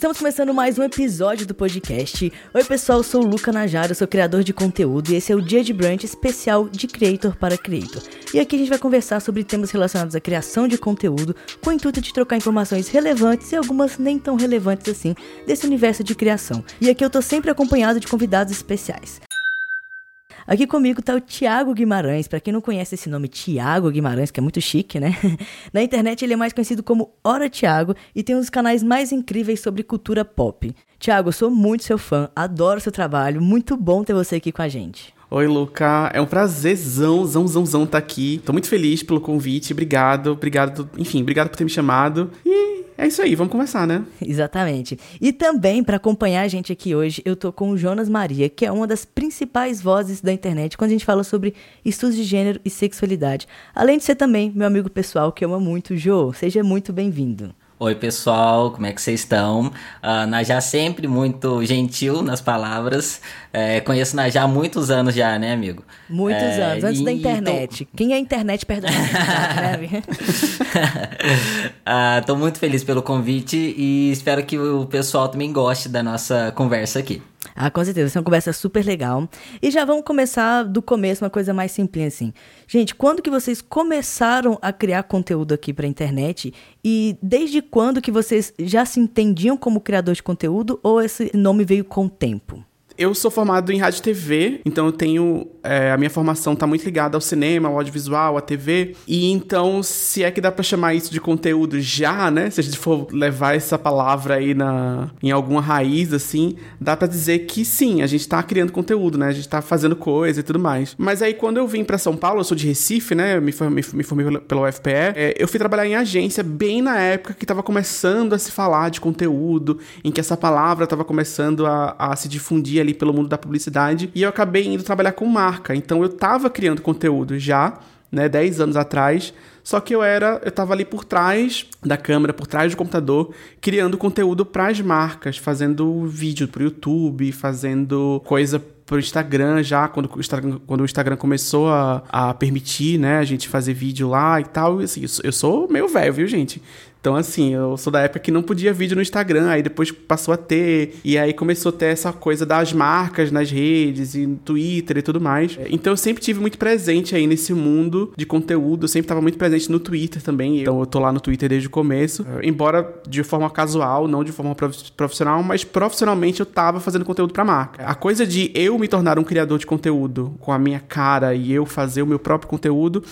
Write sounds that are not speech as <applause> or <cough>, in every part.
Estamos começando mais um episódio do podcast. Oi, pessoal, sou o Luca Najara, sou criador de conteúdo e esse é o Dia de Brunch especial de Creator para Creator. E aqui a gente vai conversar sobre temas relacionados à criação de conteúdo, com o intuito de trocar informações relevantes e algumas nem tão relevantes assim desse universo de criação. E aqui eu tô sempre acompanhado de convidados especiais. Aqui comigo tá o Tiago Guimarães. Para quem não conhece esse nome, Tiago Guimarães, que é muito chique, né? <laughs> Na internet ele é mais conhecido como Ora Tiago e tem um dos canais mais incríveis sobre cultura pop. Tiago, sou muito seu fã, adoro seu trabalho, muito bom ter você aqui com a gente. Oi, Luca. É um prazerzão, zão, zão, zão tá aqui. Tô muito feliz pelo convite. Obrigado, obrigado. Enfim, obrigado por ter me chamado. E é isso aí, vamos conversar, né? <laughs> Exatamente. E também, para acompanhar a gente aqui hoje, eu tô com o Jonas Maria, que é uma das principais vozes da internet quando a gente fala sobre estudos de gênero e sexualidade. Além de ser também meu amigo pessoal, que ama muito, Jô. Seja muito bem-vindo. Oi, pessoal, como é que vocês estão? Uh, Najá sempre muito gentil nas palavras. É, conheço Najá há muitos anos já, né, amigo? Muitos é, anos, antes da internet. Tô... Quem é a internet né, uh, <laughs> <laughs> Tô muito feliz pelo convite e espero que o pessoal também goste da nossa conversa aqui. Ah, com certeza, essa é uma conversa super legal. E já vamos começar do começo, uma coisa mais simples assim. Gente, quando que vocês começaram a criar conteúdo aqui para a internet? E desde quando que vocês já se entendiam como criador de conteúdo ou esse nome veio com o tempo? Eu sou formado em rádio e TV, então eu tenho. É, a minha formação está muito ligada ao cinema, ao audiovisual, à TV. E então, se é que dá para chamar isso de conteúdo já, né? Se a gente for levar essa palavra aí na, em alguma raiz, assim, dá para dizer que sim, a gente tá criando conteúdo, né? A gente tá fazendo coisa e tudo mais. Mas aí, quando eu vim para São Paulo, eu sou de Recife, né? Eu me formei, me formei pela UFPE. É, eu fui trabalhar em agência bem na época que tava começando a se falar de conteúdo, em que essa palavra tava começando a, a se difundir ali ali pelo mundo da publicidade e eu acabei indo trabalhar com marca. Então eu estava criando conteúdo já, né, 10 anos atrás, só que eu era, eu tava ali por trás da câmera, por trás do computador, criando conteúdo para as marcas, fazendo vídeo pro YouTube, fazendo coisa pro Instagram já, quando o Instagram, quando o Instagram começou a, a permitir, né, a gente fazer vídeo lá e tal. Assim, eu sou meio velho, viu, gente? Então, assim, eu sou da época que não podia vídeo no Instagram, aí depois passou a ter, e aí começou a ter essa coisa das marcas nas redes e no Twitter e tudo mais. Então, eu sempre tive muito presente aí nesse mundo de conteúdo, eu sempre estava muito presente no Twitter também, então eu tô lá no Twitter desde o começo, embora de forma casual, não de forma profissional, mas profissionalmente eu tava fazendo conteúdo pra marca. A coisa de eu me tornar um criador de conteúdo com a minha cara e eu fazer o meu próprio conteúdo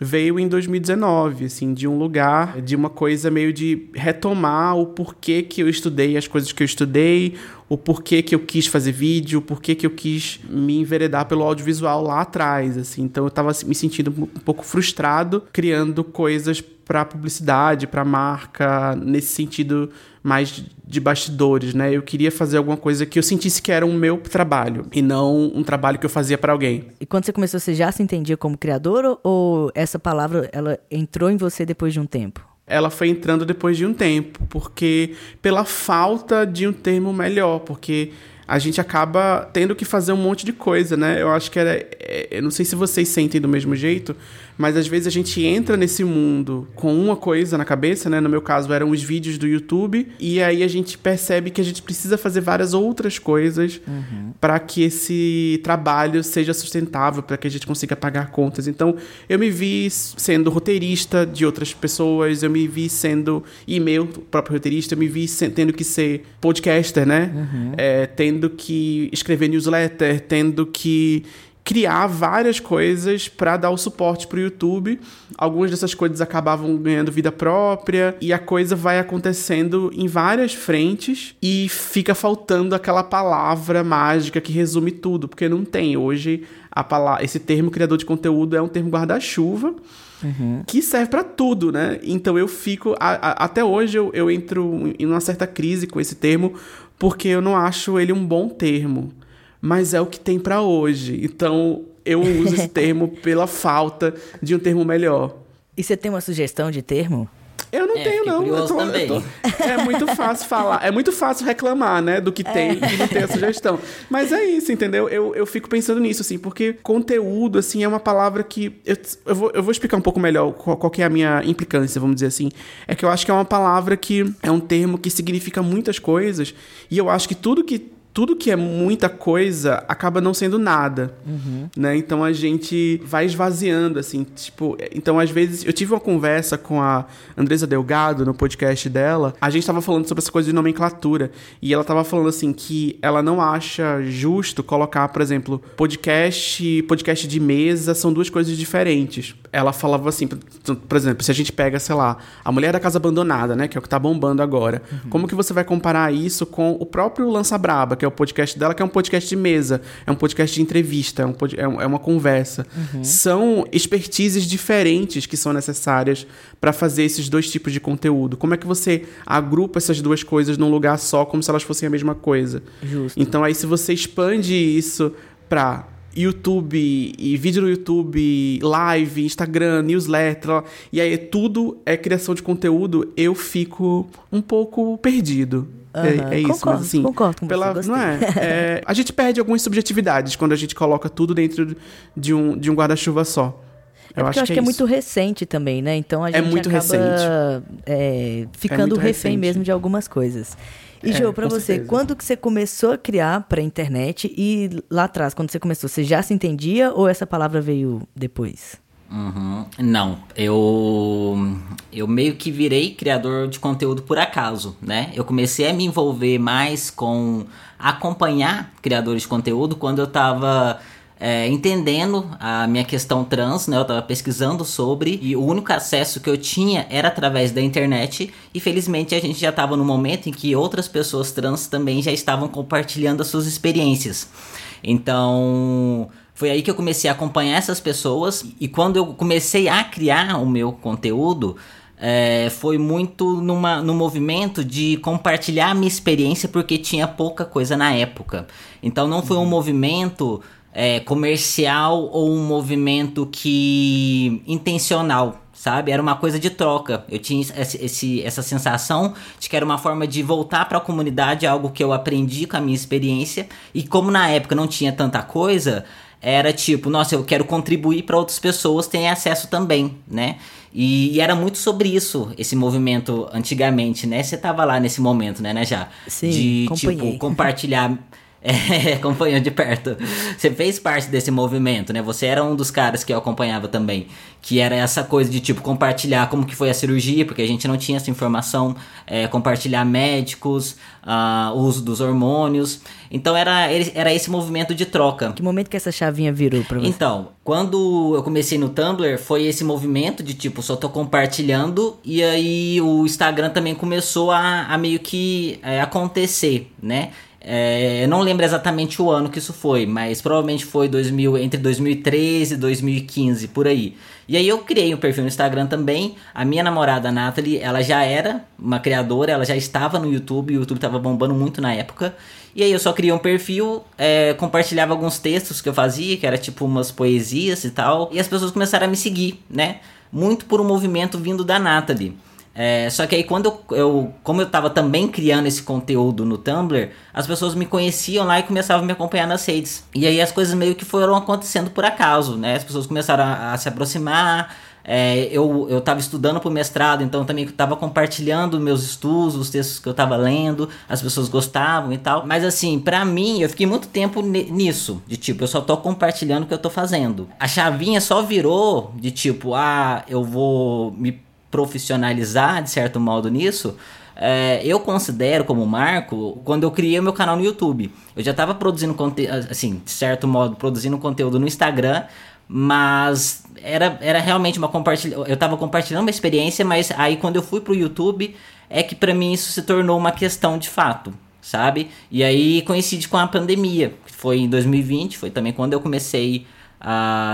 veio em 2019, assim, de um lugar, de uma coisa meio de retomar o porquê que eu estudei as coisas que eu estudei, o porquê que eu quis fazer vídeo, o porquê que eu quis me enveredar pelo audiovisual lá atrás, assim. Então eu tava me sentindo um pouco frustrado criando coisas para publicidade, para marca, nesse sentido mais de bastidores, né? Eu queria fazer alguma coisa que eu sentisse que era o um meu trabalho e não um trabalho que eu fazia para alguém. E quando você começou, você já se entendia como criador ou essa palavra ela entrou em você depois de um tempo? Ela foi entrando depois de um tempo, porque pela falta de um termo melhor, porque a gente acaba tendo que fazer um monte de coisa, né? Eu acho que era. É, eu não sei se vocês sentem do mesmo jeito, mas às vezes a gente entra nesse mundo com uma coisa na cabeça, né? No meu caso eram os vídeos do YouTube, e aí a gente percebe que a gente precisa fazer várias outras coisas uhum. para que esse trabalho seja sustentável, para que a gente consiga pagar contas. Então, eu me vi sendo roteirista de outras pessoas, eu me vi sendo e-mail próprio roteirista, eu me vi tendo que ser podcaster, né? Uhum. É, tendo que escrever newsletter, tendo que criar várias coisas para dar o suporte para o YouTube. Algumas dessas coisas acabavam ganhando vida própria e a coisa vai acontecendo em várias frentes e fica faltando aquela palavra mágica que resume tudo, porque não tem hoje a palavra, esse termo criador de conteúdo é um termo guarda-chuva. Uhum. Que serve para tudo, né? Então eu fico. A, a, até hoje eu, eu entro em uma certa crise com esse termo, porque eu não acho ele um bom termo mas é o que tem para hoje. Então eu uso esse <laughs> termo pela falta de um termo melhor. E você tem uma sugestão de termo? Eu não É, tenho, não. Eu tô- eu também. tô- É muito fácil falar. É muito fácil reclamar, né? Do que tem e não ter a sugestão. Mas é isso, entendeu? Eu, eu fico pensando nisso, assim, porque conteúdo, assim, é uma palavra que. Eu, eu, vou, eu vou explicar um pouco melhor qual, qual que é a minha implicância, vamos dizer assim. É que eu acho que é uma palavra que é um termo que significa muitas coisas. E eu acho que tudo que. Tudo que é muita coisa acaba não sendo nada, né? Então a gente vai esvaziando, assim, tipo... Então, às vezes, eu tive uma conversa com a Andresa Delgado no podcast dela. A gente tava falando sobre essa coisa de nomenclatura. E ela tava falando, assim, que ela não acha justo colocar, por exemplo, podcast e podcast de mesa são duas coisas diferentes. Ela falava assim, por exemplo, se a gente pega, sei lá, A Mulher da Casa Abandonada, né? Que é o que tá bombando agora. Como que você vai comparar isso com o próprio Lança Braba, que é o podcast dela, que é um podcast de mesa, é um podcast de entrevista, é, um pod- é é uma conversa. São expertises diferentes que são necessárias para fazer esses dois tipos de conteúdo. Como é que você agrupa essas duas coisas num lugar só, como se elas fossem a mesma coisa? Justo. Então aí se você expande isso pra YouTube e vídeo no YouTube, live, Instagram, newsletter, e aí tudo é criação de conteúdo, eu fico um pouco perdido. É, é isso, concordo, mas assim, concordo com você, pela, gostei. não é, É, A gente perde algumas subjetividades quando a gente coloca tudo dentro de um, de um guarda-chuva só. É porque eu acho que é, isso. muito recente também, né? Então a É gente muito acaba recente. é, ficando muito refém recente. mesmo de algumas coisas. E, É, Jô, pra você, certeza. quando que você começou a criar pra internet e lá atrás, quando você começou, você já se entendia ou essa palavra veio depois? Uhum. Não, eu eu meio que virei criador de conteúdo por acaso, né? Eu comecei a me envolver mais com acompanhar criadores de conteúdo quando eu tava é, entendendo a minha questão trans, né? Eu tava pesquisando sobre e o único acesso que eu tinha era através da internet e felizmente a gente já tava no momento em que outras pessoas trans também já estavam compartilhando as suas experiências. Então, foi aí que eu comecei a acompanhar essas pessoas e quando eu comecei a criar o meu conteúdo, é, foi muito numa, no movimento de compartilhar a minha experiência porque tinha pouca coisa na época. Então não foi um movimento é, comercial ou um movimento que intencional, sabe? Era uma coisa de troca. Eu tinha esse, esse- essa sensação de que era uma forma de voltar para a comunidade, algo que eu aprendi com a minha experiência. E como na época não tinha tanta coisa, era tipo, nossa, eu quero contribuir para outras pessoas terem acesso também, né? E, e era muito sobre isso, esse movimento antigamente, né? Você tava lá nesse momento, né, né, já? Sim, de, tipo, compartilhar. <laughs> É, <laughs> acompanhando de perto. Você fez parte desse movimento, né? Você era um dos caras que eu acompanhava também. Que era essa coisa de, tipo, compartilhar como que foi a cirurgia, porque a gente não tinha essa informação. é, compartilhar médicos, o uso dos hormônios. Então era, era esse movimento de troca. Que momento que essa chavinha virou pra você? Então, quando eu comecei no Tumblr, foi esse movimento de tipo, só tô compartilhando, e aí o Instagram também começou a, a meio que é, acontecer, né? É, eu não lembro exatamente o ano que isso foi, mas provavelmente foi 2000, entre 2013 e 2015, por aí. E aí eu criei um perfil no Instagram também. A minha namorada, a Nathalie, ela já era uma criadora, ela já estava no YouTube, o YouTube tava bombando muito na época. E aí eu só criei um perfil, é, compartilhava alguns textos que eu fazia, que era tipo umas poesias e tal. E as pessoas começaram a me seguir, né? Muito por um movimento vindo da Nathalie. É, só que aí quando eu, eu- como eu tava também criando esse conteúdo no Tumblr, as pessoas me conheciam lá e começavam a me acompanhar nas redes. E aí as coisas meio que foram acontecendo por acaso, né? As pessoas começaram a, a se aproximar. É, eu, eu tava estudando pro mestrado, então também tava compartilhando meus estudos, os textos que eu tava lendo, as pessoas gostavam e tal. Mas assim, pra mim, eu fiquei muito tempo ni- nisso, de tipo, eu só tô compartilhando o que eu tô fazendo. A chavinha só virou de tipo, ah, eu vou me profissionalizar de certo modo nisso, é, eu considero como marco quando eu criei o meu canal no YouTube. Eu já estava produzindo conteúdo, assim, de certo modo, produzindo conteúdo no Instagram, mas era, era realmente uma compartilha. Eu estava compartilhando uma experiência, mas aí quando eu fui pro YouTube é que para mim isso se tornou uma questão de fato, sabe? E aí coincide com a pandemia, que foi em 2020, foi também quando eu comecei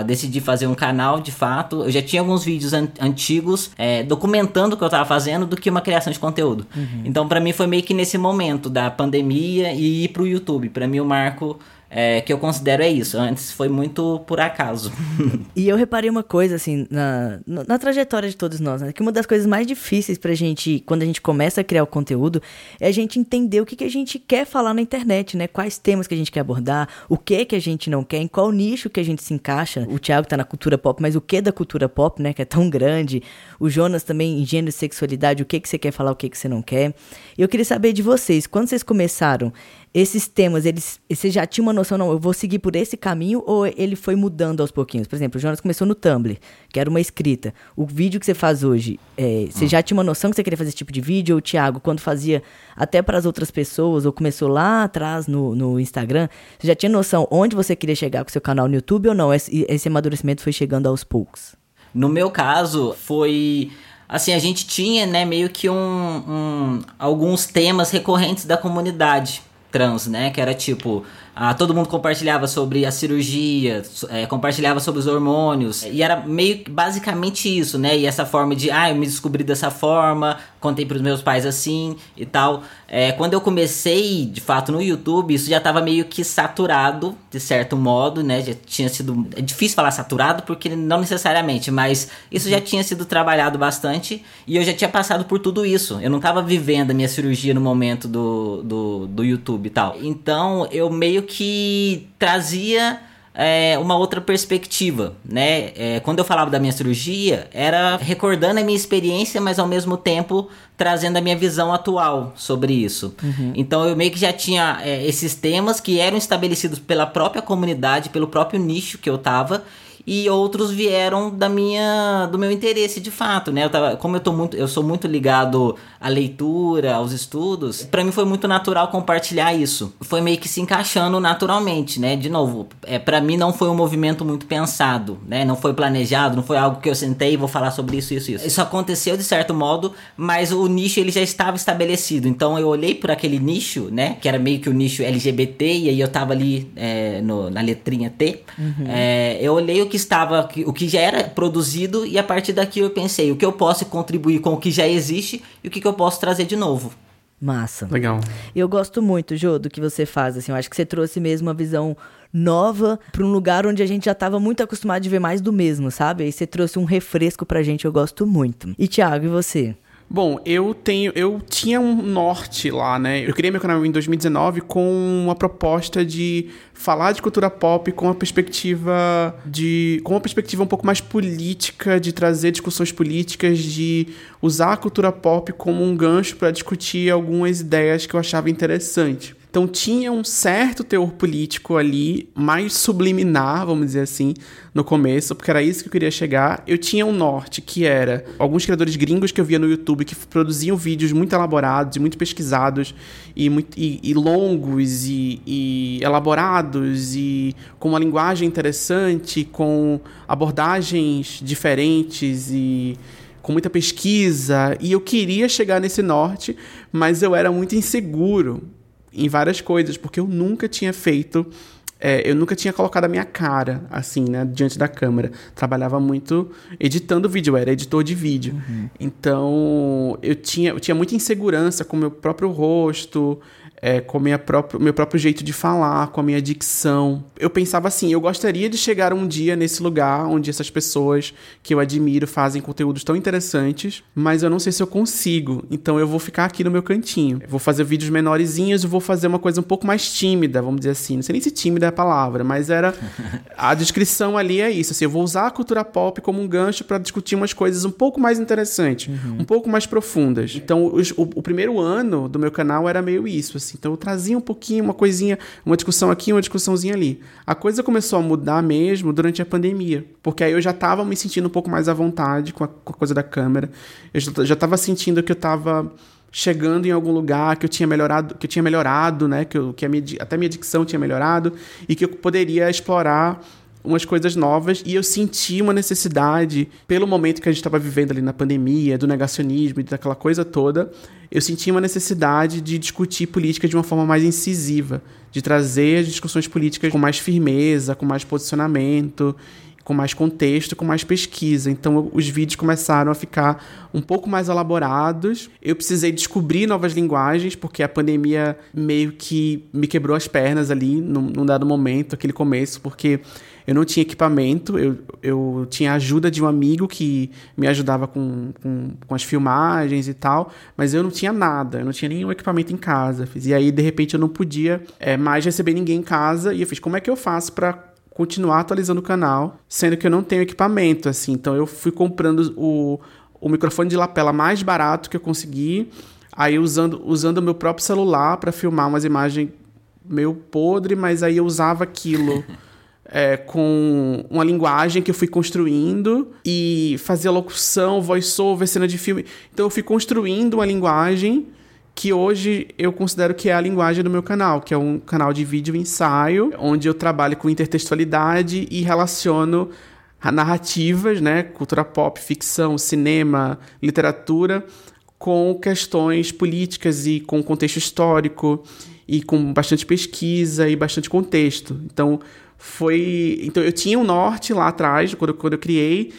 decidir fazer um canal de fato. Eu já tinha alguns vídeos an- antigos é, documentando o que eu tava fazendo do que uma criação de conteúdo. Então, pra mim, foi meio que nesse momento da pandemia e ir pro YouTube. Pra mim, o marco é, que eu considero é isso. Antes foi muito por acaso. <laughs> e eu reparei uma coisa, assim, na, na trajetória de todos nós, né? Que uma das coisas mais difíceis pra gente, quando a gente começa a criar o conteúdo, é a gente entender o que, que a gente quer falar na internet, né? Quais temas que a gente quer abordar, o que que a gente não quer, em qual nicho que a gente se encaixa. O Thiago tá na cultura pop, mas o que da cultura pop, né? Que é tão grande. O Jonas também em gênero e sexualidade, o que que você quer falar, o que que você não quer. E eu queria saber de vocês, quando vocês começaram esses temas, eles, você já tinha uma noção, não, eu vou seguir por esse caminho, ou ele foi mudando aos pouquinhos? Por exemplo, o Jonas começou no Tumblr, que era uma escrita. O vídeo que você faz hoje, é, você hum. já tinha uma noção que você queria fazer esse tipo de vídeo? Ou o Thiago, quando fazia até para as outras pessoas, ou começou lá atrás no, no Instagram, você já tinha noção onde você queria chegar com o seu canal no YouTube ou não? Esse, esse amadurecimento foi chegando aos poucos? No meu caso, foi assim, a gente tinha, né, meio que um, um, alguns temas recorrentes da comunidade trans, né? Que era tipo, ah, todo mundo compartilhava sobre a cirurgia, é, compartilhava sobre os hormônios, e era meio basicamente isso, né? E essa forma de, ah, eu me descobri dessa forma, contei pros meus pais assim e tal. É, quando eu comecei, de fato, no YouTube, isso já tava meio que saturado, de certo modo, né? Já tinha sido. É difícil falar saturado, porque não necessariamente, mas isso já tinha sido trabalhado bastante e eu já tinha passado por tudo isso. Eu não tava vivendo a minha cirurgia no momento do, do, do YouTube e tal. Então eu meio que trazia é, uma outra perspectiva, né? É, quando eu falava da minha cirurgia, era recordando a minha experiência, mas ao mesmo tempo trazendo a minha visão atual sobre isso. Uhum. Então eu meio que já tinha é, esses temas que eram estabelecidos pela própria comunidade, pelo próprio nicho que eu tava, e outros vieram da minha do meu interesse de fato, né? Eu tava, como eu tô muito, eu sou muito ligado à leitura, aos estudos, para mim foi muito natural compartilhar isso. Foi meio que se encaixando naturalmente, né? De novo, é para mim não foi um movimento muito pensado, né? Não foi planejado, não foi algo que eu sentei e vou falar sobre isso, isso, isso. Isso aconteceu de certo modo, mas o nicho ele já estava estabelecido. Então eu olhei por aquele nicho, né? Que era meio que o nicho LGBT e aí eu tava ali é, no, na letrinha T. Uhum. É, eu olhei o que estava, o que já era produzido e a partir daqui eu pensei o que eu posso contribuir com o que já existe e o que, que eu posso trazer de novo. Massa. Legal. Eu gosto muito, Jô, do que você faz. Assim, eu acho que você trouxe mesmo uma visão nova para um lugar onde a gente já estava muito acostumado de ver mais do mesmo, sabe? Aí você trouxe um refresco pra gente, eu gosto muito. E Thiago, e você? Bom, eu tenho, eu tinha um norte lá, né? Eu criei meu canal em 2019 com uma proposta de falar de cultura pop com uma perspectiva de, com uma perspectiva um pouco mais política, de trazer discussões políticas, de usar a cultura pop como um gancho para discutir algumas ideias que eu achava interessante. Então tinha um certo teor político ali, mais subliminar, vamos dizer assim, no começo, porque era isso que eu queria chegar. Eu tinha um norte, que era alguns criadores gringos que eu via no YouTube que produziam vídeos muito elaborados muito pesquisados e, muito, e, e longos e, e elaborados e com uma linguagem interessante, com abordagens diferentes e com muita pesquisa, e eu queria chegar nesse norte, mas eu era muito inseguro em várias coisas, porque eu nunca tinha feito. É, eu nunca tinha colocado a minha cara, assim, né, diante da câmera. Trabalhava muito editando vídeo, eu era editor de vídeo. Uhum. Então, eu tinha, eu tinha muita insegurança com o meu próprio rosto, é, com o próprio, meu próprio jeito de falar, com a minha dicção. Eu pensava assim, eu gostaria de chegar um dia nesse lugar onde essas pessoas que eu admiro fazem conteúdos tão interessantes, mas eu não sei se eu consigo. Então eu vou ficar aqui no meu cantinho. Eu vou fazer vídeos menorzinhos e vou fazer uma coisa um pouco mais tímida, vamos dizer assim. Não sei nem se tímida é a palavra, mas era a descrição ali é isso. Assim, eu vou usar a cultura pop como um gancho para discutir umas coisas um pouco mais interessantes, uhum. um pouco mais profundas. Então os, o, o primeiro ano do meu canal era meio isso, assim. Então eu trazia um pouquinho, uma coisinha, uma discussão aqui, uma discussãozinha ali. A coisa começou a mudar mesmo durante a pandemia, porque aí eu já estava me sentindo um pouco mais à vontade com a, com a coisa da câmera. Eu já estava sentindo que eu estava chegando em algum lugar que eu tinha melhorado, que eu tinha melhorado, né, que, eu, que minha, até minha dicção tinha melhorado e que eu poderia explorar umas coisas novas e eu senti uma necessidade, pelo momento que a gente estava vivendo ali na pandemia, do negacionismo e daquela coisa toda, eu senti uma necessidade de discutir política de uma forma mais incisiva, de trazer as discussões políticas com mais firmeza, com mais posicionamento, com mais contexto, com mais pesquisa. Então os vídeos começaram a ficar um pouco mais elaborados. Eu precisei descobrir novas linguagens, porque a pandemia meio que me quebrou as pernas ali num, num dado momento, aquele começo, porque eu não tinha equipamento, eu, eu tinha a ajuda de um amigo que me ajudava com, com, com, as filmagens e tal, mas eu não tinha nada, eu não tinha nenhum equipamento em casa. E aí, de repente, eu não podia é, mais receber ninguém em casa, e eu fiz, como é que eu faço para continuar atualizando o canal, sendo que eu não tenho equipamento, assim. Então eu fui comprando o, o microfone de lapela mais barato que eu consegui, aí usando usando o meu próprio celular para filmar umas imagens meio podre, mas aí eu usava aquilo <laughs> é, com uma linguagem que eu fui construindo e fazia locução, voice-over, cena de filme. Então eu fui construindo uma linguagem que hoje eu considero que é a linguagem do meu canal, que é um canal de vídeo ensaio, onde eu trabalho com intertextualidade e relaciono narrativas, né, cultura pop, ficção, cinema, literatura, com questões políticas e com contexto histórico e com bastante pesquisa e bastante contexto. Então, foi, então eu tinha um norte lá atrás, quando, quando eu criei,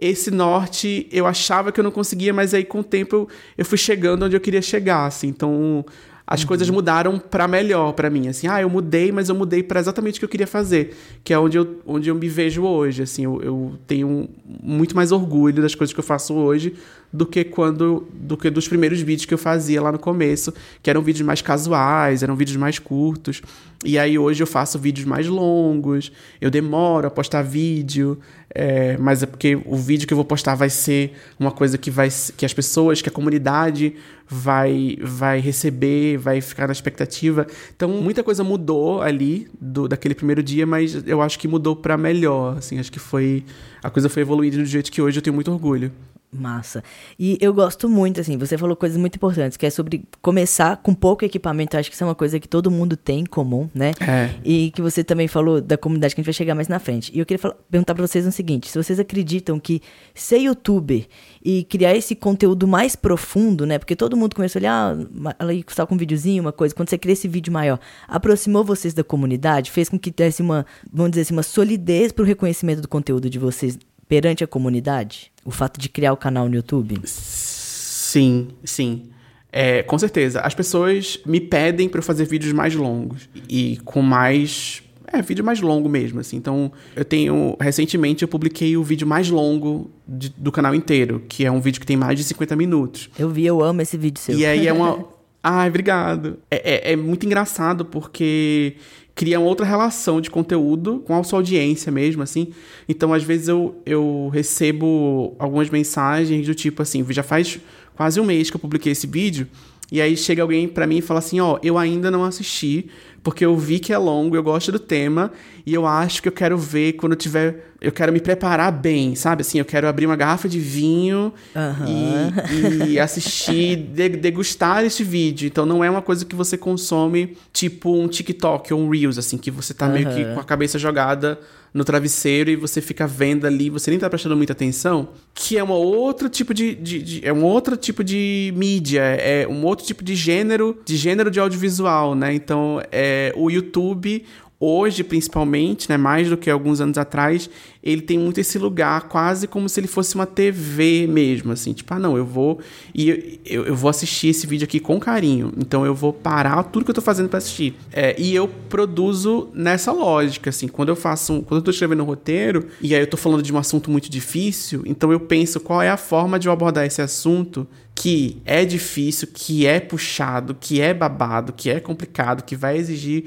esse norte eu achava que eu não conseguia, mas aí com o tempo eu, eu fui chegando onde eu queria chegar, assim. Então as uhum. coisas mudaram para melhor para mim, assim. Ah, eu mudei, mas eu mudei para exatamente o que eu queria fazer, que é onde eu, onde eu me vejo hoje, assim. Eu, eu tenho muito mais orgulho das coisas que eu faço hoje do que quando do que dos primeiros vídeos que eu fazia lá no começo, que eram vídeos mais casuais, eram vídeos mais curtos. E aí hoje eu faço vídeos mais longos, eu demoro a postar vídeo, é, mas é porque o vídeo que eu vou postar vai ser uma coisa que vai que as pessoas, que a comunidade vai vai receber, vai ficar na expectativa. Então muita coisa mudou ali do daquele primeiro dia, mas eu acho que mudou para melhor, assim, acho que foi a coisa foi evoluindo do jeito que hoje eu tenho muito orgulho. Massa. E eu gosto muito, assim, você falou coisas muito importantes, que é sobre começar com pouco equipamento. Eu acho que isso é uma coisa que todo mundo tem em comum, né? É. E que você também falou da comunidade que a gente vai chegar mais na frente. E eu queria falar, perguntar pra vocês o seguinte: se vocês acreditam que ser youtuber e criar esse conteúdo mais profundo, né? Porque todo mundo começou ali, ah, ela ia com um videozinho, uma coisa. Quando você cria esse vídeo maior, aproximou vocês da comunidade, fez com que tivesse uma, vamos dizer assim, uma solidez pro reconhecimento do conteúdo de vocês perante a comunidade? O fato de criar o canal no YouTube? Sim, sim. É, com certeza. As pessoas me pedem para eu fazer vídeos mais longos e com mais é, vídeo mais longo mesmo, assim. Então, eu tenho. Recentemente eu publiquei o vídeo mais longo de, do canal inteiro, que é um vídeo que tem mais de 50 minutos. Eu vi, eu amo esse vídeo seu. E aí é uma. <laughs> Ai, obrigado. É, é, é muito engraçado porque cria uma outra relação de conteúdo com a sua audiência mesmo, assim. Então, às vezes, eu, eu recebo algumas mensagens do tipo assim, já faz quase um mês que eu publiquei esse vídeo, e aí chega alguém para mim e fala assim, ó, oh, eu ainda não assisti, porque eu vi que é longo, eu gosto do tema, e eu acho que eu quero ver quando eu tiver. Eu quero me preparar bem, sabe? Assim, eu quero abrir uma garrafa de vinho uhum. e, e, <laughs> assistir, degustar este vídeo. Então não é uma coisa que você consome tipo um TikTok ou um Reels, assim, que você tá uhum. meio que com a cabeça jogada no travesseiro e você fica vendo ali, você nem tá prestando muita atenção, que é um outro tipo de, de, de, é um outro tipo de mídia, é um outro tipo de gênero, de gênero de audiovisual, né? Então, é o YouTube hoje, principalmente, né, mais do que alguns anos atrás, ele tem muito esse lugar, quase como se ele fosse uma TV mesmo, assim, tipo, ah, não, eu vou e eu, eu vou assistir esse vídeo aqui com carinho, então eu vou parar tudo que eu tô fazendo para assistir. É, e eu produzo nessa lógica, assim, quando eu faço, um, quando eu tô escrevendo um roteiro, e aí eu tô falando de um assunto muito difícil, então eu penso qual é a forma de eu abordar esse assunto que é difícil, que é puxado, que é babado, que é complicado, que vai exigir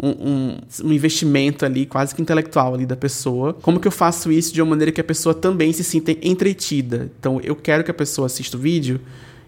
um, um, um, investimento ali, quase que intelectual ali da pessoa. Como que eu faço isso de uma maneira que a pessoa também se sinta entretida? Então, eu quero que a pessoa assista o vídeo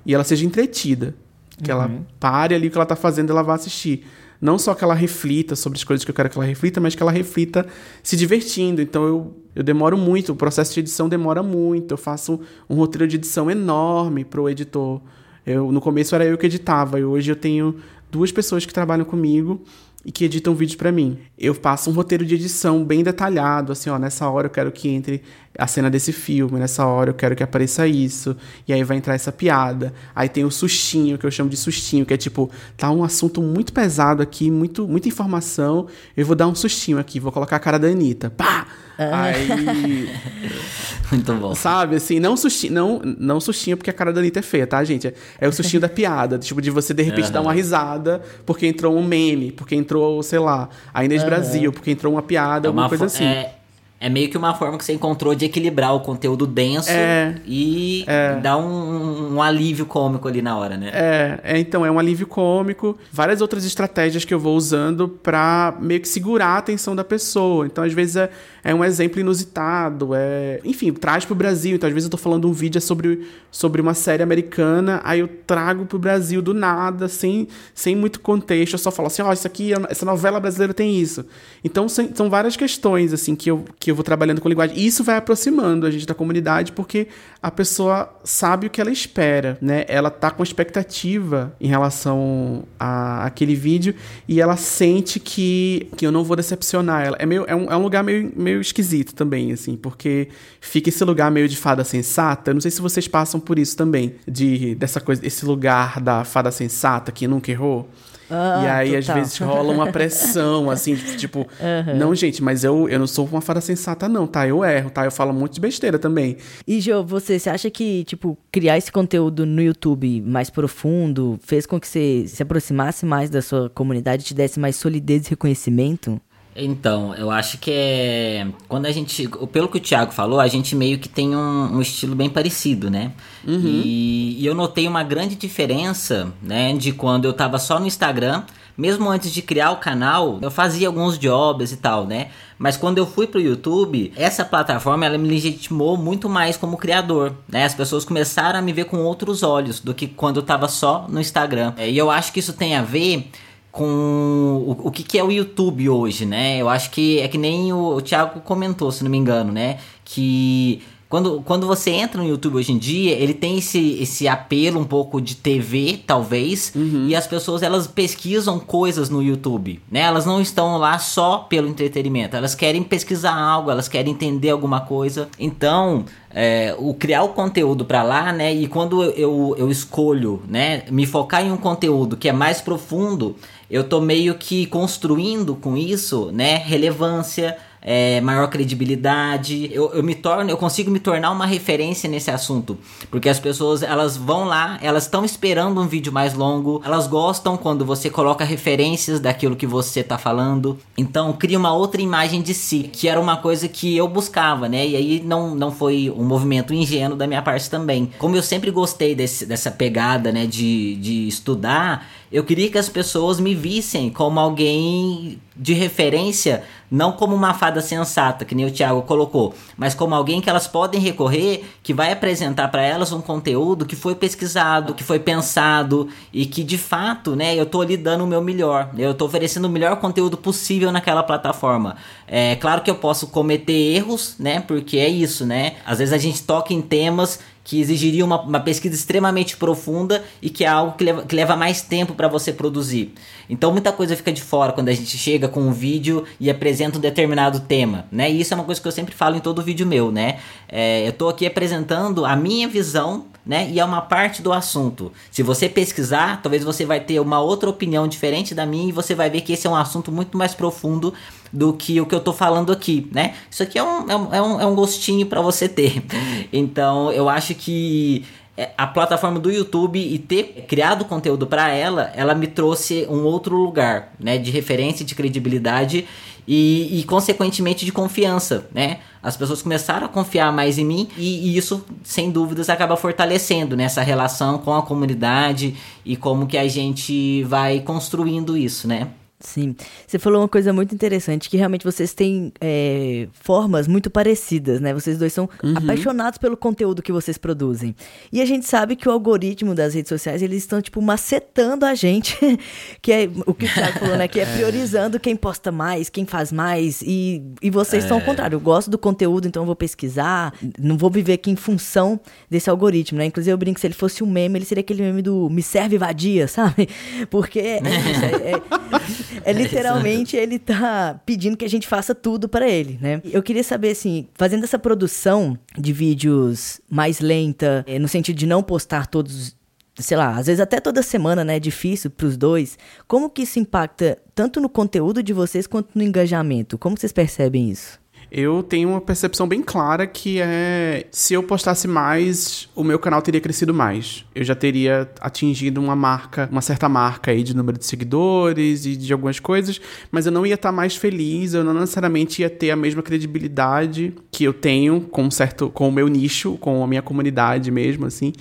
e ela seja entretida. Que uhum. ela pare ali o que ela está fazendo e ela vá assistir. Não só que ela reflita sobre as coisas que eu quero que ela reflita, mas que ela reflita se divertindo. Então, eu, eu demoro muito, o processo de edição demora muito. Eu faço um, um roteiro de edição enorme para o editor. Eu, no começo era eu que editava, e hoje eu tenho duas pessoas que trabalham comigo e que editam vídeos para mim. Eu faço um roteiro de edição bem detalhado, assim, ó, nessa hora eu quero que entre a cena desse filme, nessa hora eu quero que apareça isso, e aí vai entrar essa piada. Aí tem o sustinho, que eu chamo de sustinho, que é tipo, tá um assunto muito pesado aqui, muito, muita informação, eu vou dar um sustinho aqui, vou colocar a cara da Anitta. Pá! Ah. Aí. <laughs> Muito bom. Sabe, assim, não sustinho, não, não sustinho porque a cara da Anitta é feia, tá, gente? É o sustinho da piada. Tipo, de você de repente uhum. dar uma risada porque entrou um meme, porque entrou, sei lá, a Inês uhum. Brasil, porque entrou uma piada, é alguma coisa assim. É, é meio que uma forma que você encontrou de equilibrar o conteúdo denso é, e é. dar um, um, alívio cômico ali na hora, né? É, é, então, é um alívio cômico. Várias outras estratégias que eu vou usando pra meio que segurar a atenção da pessoa. Então, às vezes, é, é um exemplo inusitado. É, enfim, traz pro Brasil. Então, às vezes, eu tô falando um vídeo sobre, sobre uma série americana, aí eu trago pro Brasil do nada, sem, sem muito contexto. Eu só falo assim: ó, oh, isso aqui, essa novela brasileira tem isso. Então, são várias questões, assim, que eu. Que eu vou trabalhando com linguagem. E isso vai aproximando a gente da comunidade, porque a pessoa sabe o que ela espera, né? Ela tá com expectativa em relação a aquele vídeo e ela sente que, que eu não vou decepcionar ela. É, meio, é, um, é um lugar meio, meio esquisito também, assim, porque fica esse lugar meio de fada sensata. Eu não sei se vocês passam por isso também, de dessa coisa, esse lugar da fada sensata que nunca errou. Ah, e aí, total. às vezes, rola uma pressão, assim, tipo, uhum. não, gente, mas eu, eu não sou uma fada sensata, não, tá? Eu erro, tá? Eu falo muito de besteira também. E, Jo, você, você acha que, tipo, criar esse conteúdo no YouTube mais profundo fez com que você se aproximasse mais da sua comunidade, te desse mais solidez e reconhecimento? Então, eu acho que é. Quando a gente. Pelo que o Thiago falou, a gente meio que tem um, um estilo bem parecido, né? Uhum. E, e, eu notei uma grande diferença, né? De quando eu tava só no Instagram. Mesmo antes de criar o canal, eu fazia alguns jobs e tal, né? Mas quando eu fui pro YouTube, essa plataforma ela me legitimou muito mais como criador, né? As pessoas começaram a me ver com outros olhos do que quando eu tava só no Instagram. E eu acho que isso tem a ver com o, o que, que, é o YouTube hoje, né? Eu acho que é que nem o, o Thiago comentou, se não me engano, né? Que quando, quando você entra no YouTube hoje em dia, ele tem esse, esse apelo um pouco de TV, talvez, uhum. e as pessoas elas pesquisam coisas no YouTube, né? Elas não estão lá só pelo entretenimento, elas querem pesquisar algo, elas querem entender alguma coisa. Então, é, o criar o conteúdo para lá, né? E quando eu, eu escolho, né, me focar em um conteúdo que é mais profundo, eu tô meio que construindo com isso, né, relevância, é, maior credibilidade. Eu, eu me torno, eu consigo me tornar uma referência nesse assunto, porque as pessoas elas vão lá, elas estão esperando um vídeo mais longo, elas gostam quando você coloca referências daquilo que você tá falando. Então cria uma outra imagem de si, que era uma coisa que eu buscava, né? E aí não, não foi um movimento ingênuo da minha parte também. Como eu sempre gostei desse, dessa pegada, né, de, de estudar, eu queria que as pessoas me vissem como alguém de referência, não como uma fada sensata, que nem o Thiago colocou, mas como alguém que elas podem recorrer, que vai apresentar para elas um conteúdo que foi pesquisado, que foi pensado e que de fato, né, eu tô ali dando o meu melhor. Eu tô oferecendo o melhor conteúdo possível naquela plataforma. É claro que eu posso cometer erros, né, porque é isso, né? Às vezes a gente toca em temas que exigiria uma, uma, pesquisa extremamente profunda e que é algo que leva, que leva mais tempo para você produzir. Então muita coisa fica de fora quando a gente chega com um vídeo e apresenta um determinado tema, né? E isso é uma coisa que eu sempre falo em todo vídeo meu, né? É, eu estou aqui apresentando a minha visão né? E é uma parte do assunto. Se você pesquisar, talvez você vai ter uma outra opinião diferente da minha e você vai ver que esse é um assunto muito mais profundo do que o que eu tô falando aqui, né? Isso aqui é um, é um, é um é gostinho para você ter. <laughs> Então, eu acho que é, a plataforma do YouTube e ter criado conteúdo para ela, ela me trouxe um outro lugar, né, de referência, de credibilidade e, e, consequentemente de confiança, né? As pessoas começaram a confiar mais em mim e, e isso, sem dúvidas, acaba fortalecendo nessa né, relação com a comunidade e como que a gente vai construindo isso, né? Sim. Você falou uma coisa muito interessante, que realmente vocês têm é, formas muito parecidas, né? Vocês dois são uhum. apaixonados pelo conteúdo que vocês produzem. E a gente sabe que o algoritmo das redes sociais, eles estão, tipo, macetando a gente, <laughs> que é o que o Thiago falou, né? Que é, <laughs> é priorizando quem posta mais, quem faz mais. E, e vocês é. são ao contrário. Eu gosto do conteúdo, então eu vou pesquisar. Não vou viver aqui em função desse algoritmo, né? Inclusive, eu brinco se ele fosse um meme, ele seria aquele meme do me serve vadia, <laughs> sabe? Porque é, isso, é, é literalmente ele tá pedindo que a gente faça tudo para ele, né? Eu queria saber, assim, fazendo essa produção de vídeos mais lenta, eh, no sentido de não postar todos sei lá, às vezes até toda semana, né? É difícil pros dois. Como que isso impacta tanto no conteúdo de vocês quanto no engajamento? Como vocês percebem isso? Eu tenho uma percepção bem clara que é se eu postasse mais, o meu canal teria crescido mais. Eu já teria atingido uma marca, uma certa marca aí de número de seguidores e de algumas coisas, mas eu não ia estar mais feliz, eu não necessariamente ia ter a mesma credibilidade que eu tenho com certo com o meu nicho, com a minha comunidade mesmo assim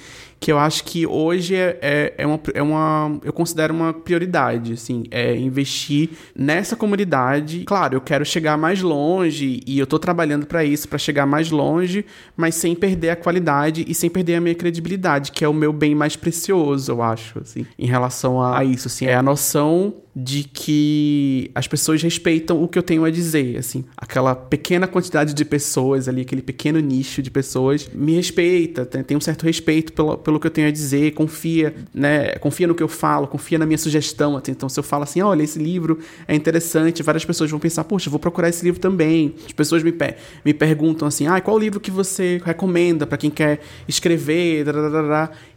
que eu acho que hoje é, é, é, uma, é uma. Eu considero uma prioridade, assim, é investir nessa comunidade. Claro, eu quero chegar mais longe e eu tô trabalhando para isso, para chegar mais longe, mas sem perder a qualidade e sem perder a minha credibilidade, que é o meu bem mais precioso, eu acho, assim, em relação a, isso, assim, é a noção de que as pessoas respeitam o que eu tenho a dizer, assim, aquela pequena quantidade de pessoas ali, aquele pequeno nicho de pessoas me respeita, tem um certo respeito pelo, pelo que eu tenho a dizer, confia, né, confia no que eu falo, confia na minha sugestão, então se eu falo assim, olha, esse livro é interessante, várias pessoas vão pensar, poxa, vou procurar esse livro também. As pessoas me, pe me perguntam assim, ah, qual livro que você recomenda para quem quer escrever,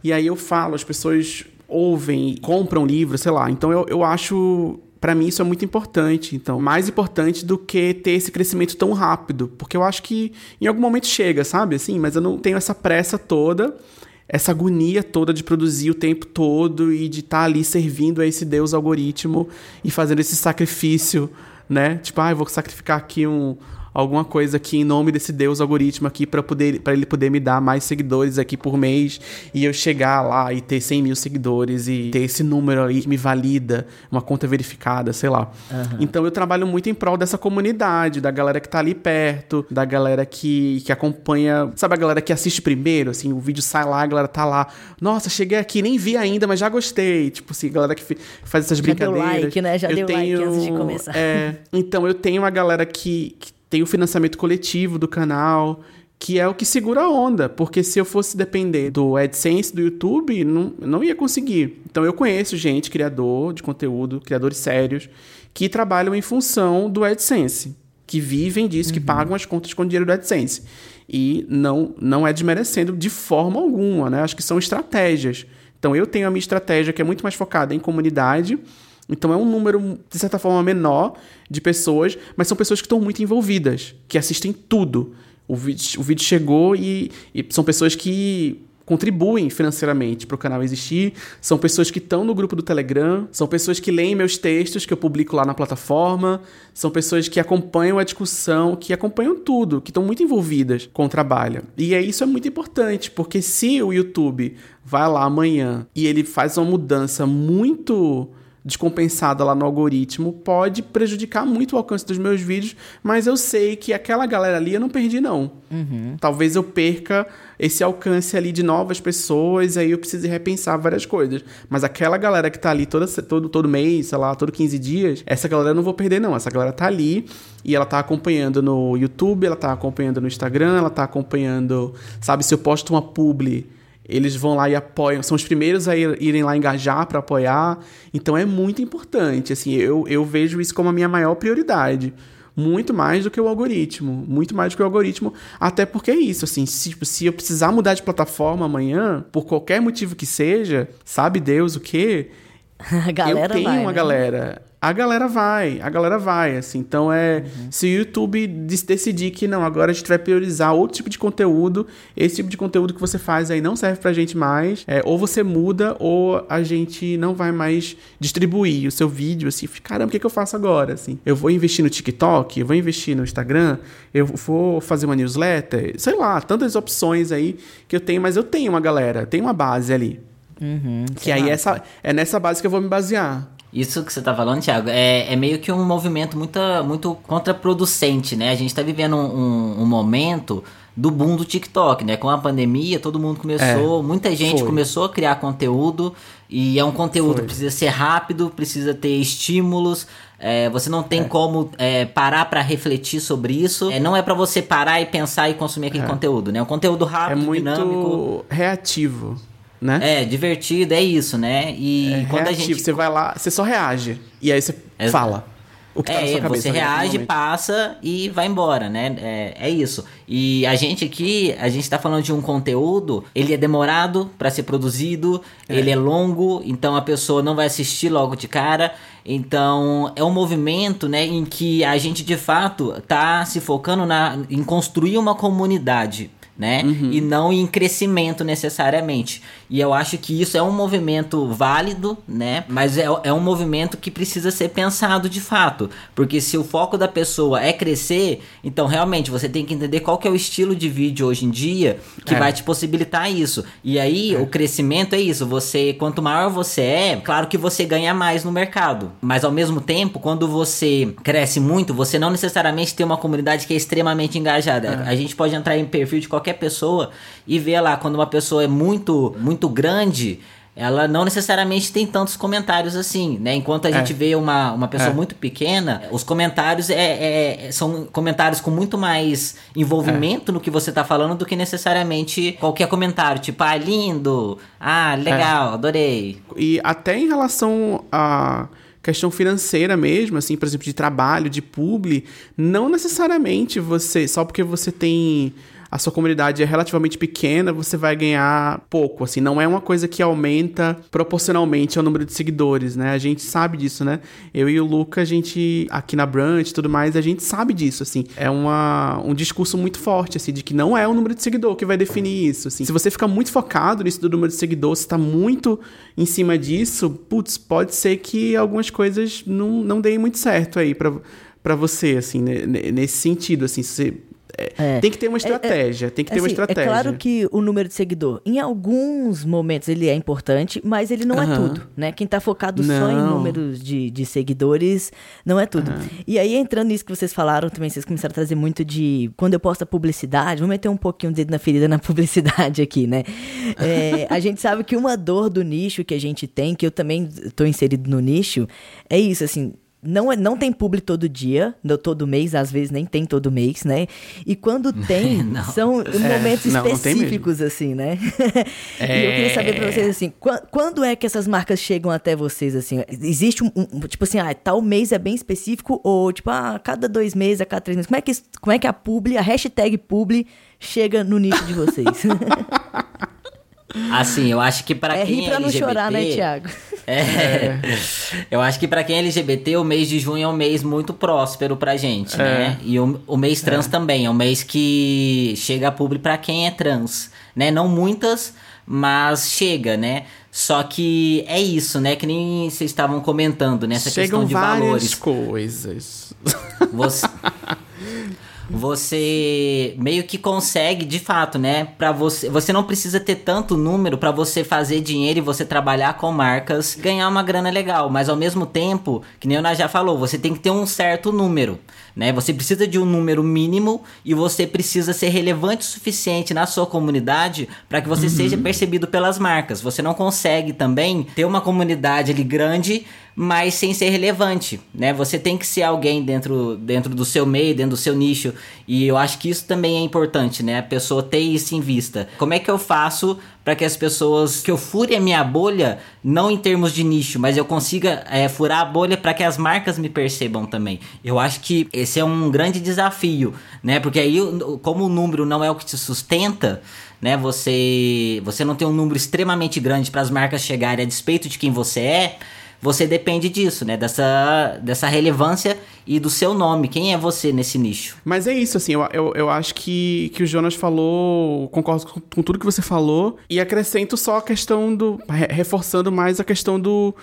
e aí eu falo, as pessoas ouvem, compram livros, sei lá. Então eu, eu acho para mim isso é muito importante. Então, mais importante do que ter esse crescimento tão rápido, porque eu acho que em algum momento chega, sabe? Assim, mas eu não tenho essa pressa toda, essa agonia toda de produzir o tempo todo e de estar tá ali servindo a esse Deus algoritmo e fazendo esse sacrifício, né? Tipo, ah, eu vou sacrificar aqui um alguma coisa aqui em nome desse Deus algoritmo aqui para poder para ele poder me dar mais seguidores aqui por mês e eu chegar lá e ter 100 mil seguidores e ter esse número aí que me valida, uma conta verificada, sei lá. Uhum. Então eu trabalho muito em prol dessa comunidade, da galera que tá ali perto, da galera que, que acompanha, sabe a galera que assiste primeiro, assim, o vídeo sai lá, a galera tá lá, nossa, cheguei aqui, nem vi ainda, mas já gostei, tipo assim, galera que faz essas já brincadeiras. Deu like, né? Já eu deu tenho, like antes de começar. É, então eu tenho uma galera que, que tem o financiamento coletivo do canal, que é o que segura a onda, porque se eu fosse depender do AdSense do YouTube, não, não ia conseguir. Então eu conheço gente, criador de conteúdo, criadores sérios, que trabalham em função do AdSense, que vivem disso, uhum. que pagam as contas com dinheiro do AdSense. E não, não é desmerecendo de forma alguma, né? Acho que são estratégias. Então eu tenho a minha estratégia que é muito mais focada em comunidade, então é um número, de certa forma, menor de pessoas, mas são pessoas que estão muito envolvidas, que assistem tudo. O vídeo, o vídeo chegou e, e são pessoas que contribuem financeiramente para o canal existir, são pessoas que estão no grupo do Telegram, são pessoas que leem meus textos que eu publico lá na plataforma, são pessoas que acompanham a discussão, que acompanham tudo, que estão muito envolvidas com o trabalho. E é, isso é muito importante, porque se o YouTube vai lá amanhã e ele faz uma mudança muito descompensada lá no algoritmo pode prejudicar muito o alcance dos meus vídeos, mas eu sei que aquela galera ali eu não perdi, não. Uhum. Talvez eu perca esse alcance ali de novas pessoas, aí eu precise repensar várias coisas. Mas aquela galera que tá ali toda, todo, todo mês, sei lá, todo 15 dias, essa galera eu não vou perder, não. Essa galera tá ali e ela tá acompanhando no YouTube, ela tá acompanhando no Instagram, ela tá acompanhando, sabe, se eu posto uma publi eles vão lá e apoiam, são os primeiros a ir, irem lá engajar para apoiar. Então é muito importante, assim, eu, eu vejo isso como a minha maior prioridade. Muito mais do que o algoritmo. Muito mais do que o algoritmo. Até porque é isso, assim, se, tipo, se eu precisar mudar de plataforma amanhã, por qualquer motivo que seja, sabe Deus o quê? <laughs> A galera eu tenho vai, uma né? galera a galera vai, a galera vai, assim. Então é, uhum. se o YouTube decidir que não, agora a gente vai priorizar outro tipo de conteúdo, esse tipo de conteúdo que você faz aí não serve pra gente mais, é, ou você muda, ou a gente não vai mais distribuir o seu vídeo, assim, caramba, o que, que eu faço agora, assim? Eu vou investir no TikTok, eu vou investir no Instagram, eu vou fazer uma newsletter, sei lá, tantas opções aí que eu tenho, mas eu tenho uma galera, tem uma base ali. Uhum, que aí essa, é nessa base que eu vou me basear. Isso que você tá falando, Thiago, é, é meio que um movimento muito, muito contraproducente, né? A gente tá vivendo um, um, um momento do boom do TikTok, né? Com a pandemia, todo mundo começou, é, muita gente foi. começou a criar conteúdo e é um conteúdo que precisa ser rápido, precisa ter estímulos. É, você não tem é. como é, parar para refletir sobre isso. É, não é para você parar e pensar e consumir aquele conteúdo, né? É um conteúdo rápido, é muito dinâmico, reativo né? É, divertido, é isso, né? E é, quando reativo, a gente. Você vai lá, você só reage. E aí você É, fala. O que tá na é, sua cabeça, você reage, passa e vai embora, né? É, é isso. E a gente aqui, a gente tá falando de um conteúdo, ele é demorado para ser produzido, ele é longo, então a pessoa não vai assistir logo de cara. Então, é um movimento, né, em que a gente de fato tá se focando na, em construir uma comunidade. Né? E não em crescimento necessariamente. E eu acho que isso é um movimento válido, né? Mas é, é um movimento que precisa ser pensado de fato. Porque se o foco da pessoa é crescer, então realmente você tem que entender qual que é o estilo de vídeo hoje em dia que É. vai te possibilitar isso. E aí, o crescimento é isso. Você, quanto maior você é, claro que você ganha mais no mercado. Mas ao mesmo tempo, quando você cresce muito, você não necessariamente tem uma comunidade que é extremamente engajada. A gente pode entrar em perfil de qualquer pessoa e ver lá quando uma pessoa é muito, muito grande. Ela não necessariamente tem tantos comentários assim, né? Enquanto a gente vê uma, uma pessoa É. muito pequena, os comentários é, é- são comentários com muito mais envolvimento no que você tá falando do que necessariamente qualquer comentário, tipo, ah, lindo, ah, legal, adorei. E até em relação à questão financeira mesmo, assim, por exemplo, de trabalho, de publi, não necessariamente você, só porque você tem a sua comunidade é relativamente pequena, você vai ganhar pouco, assim, não é uma coisa que aumenta proporcionalmente ao número de seguidores, né? A gente sabe disso, né? Eu e o Luca, a gente aqui na Brunch e tudo mais, a gente sabe disso, assim. É uma, um discurso muito forte, assim, de que não é o número de seguidor que vai definir isso, assim. Se você fica muito focado nisso do número de seguidor, você tá muito em cima disso, putz, pode ser que algumas coisas não, não deem muito certo aí pra, pra você, assim, ne- ne- nesse sentido, assim, você... é, É. Tem que ter uma estratégia, tem que ter uma Assim, estratégia. É claro que o número de seguidor, em alguns momentos, ele é importante, mas ele não é Aham. tudo, né? Quem tá focado só em Não. números de, de seguidores, não é tudo. E aí, entrando nisso que vocês falaram também, vocês começaram a trazer muito de... Quando eu posto a publicidade, vou meter um pouquinho o dedo na ferida na <laughs> publicidade aqui, né? É, a gente sabe que uma dor do nicho que a gente tem, que eu também tô inserido no nicho, é isso, assim... Não, é, não tem publi todo dia, não todo mês, às vezes nem tem todo mês, né? E quando <laughs> tem, Não. são momentos não, não específicos, assim, né? <laughs> E eu queria saber pra vocês, assim, qua- quando é que essas marcas chegam até vocês, assim? Existe um, um- tipo assim, ah, tal mês é bem específico, ou tipo, ah, a cada dois meses, a cada três meses, como é que, como é que a publi, a hashtag publi chega no nicho de vocês? <laughs> Assim, eu acho que pra é quem rir é pra não LGBT, chorar, né, Thiago? É. Eu acho que pra quem é LGBT, o mês de junho é um mês muito próspero pra gente, né? E o, o mês trans também, é um mês que chega a publi pra quem é trans, né? Não muitas, mas chega, né? Só que é isso, né? Que nem vocês estavam comentando, nessa Chegam questão de várias valores. coisas. Você, você meio que consegue, de fato, né? Para você, você não precisa ter tanto número para você fazer dinheiro e você trabalhar com marcas, ganhar uma grana legal, mas ao mesmo tempo, que nem o Ana já falou, você tem que ter um certo número, né? Você precisa de um número mínimo e você precisa ser relevante o suficiente na sua comunidade para que você seja percebido pelas marcas. Você não consegue também ter uma comunidade ali grande mas sem ser relevante, né? Você tem que ser alguém dentro, dentro do seu meio, dentro do seu nicho, e eu acho que isso também é importante, né? A pessoa ter isso em vista. Como é que eu faço para que as pessoas, que eu fure a minha bolha, não em termos de nicho, mas eu consiga é, furar a bolha para que as marcas me percebam também. Eu acho que esse é um grande desafio, né? Porque aí, como o número não é o que te sustenta, né? Você, você não tem um número extremamente grande para as marcas chegarem a despeito de quem você é você depende disso, né? Dessa, dessa relevância e do seu nome. Quem é você nesse nicho? Mas é isso, assim, eu, eu, eu acho que, que o Jonas falou, concordo com, com tudo que você falou, e acrescento só a questão do. re- reforçando mais a questão do.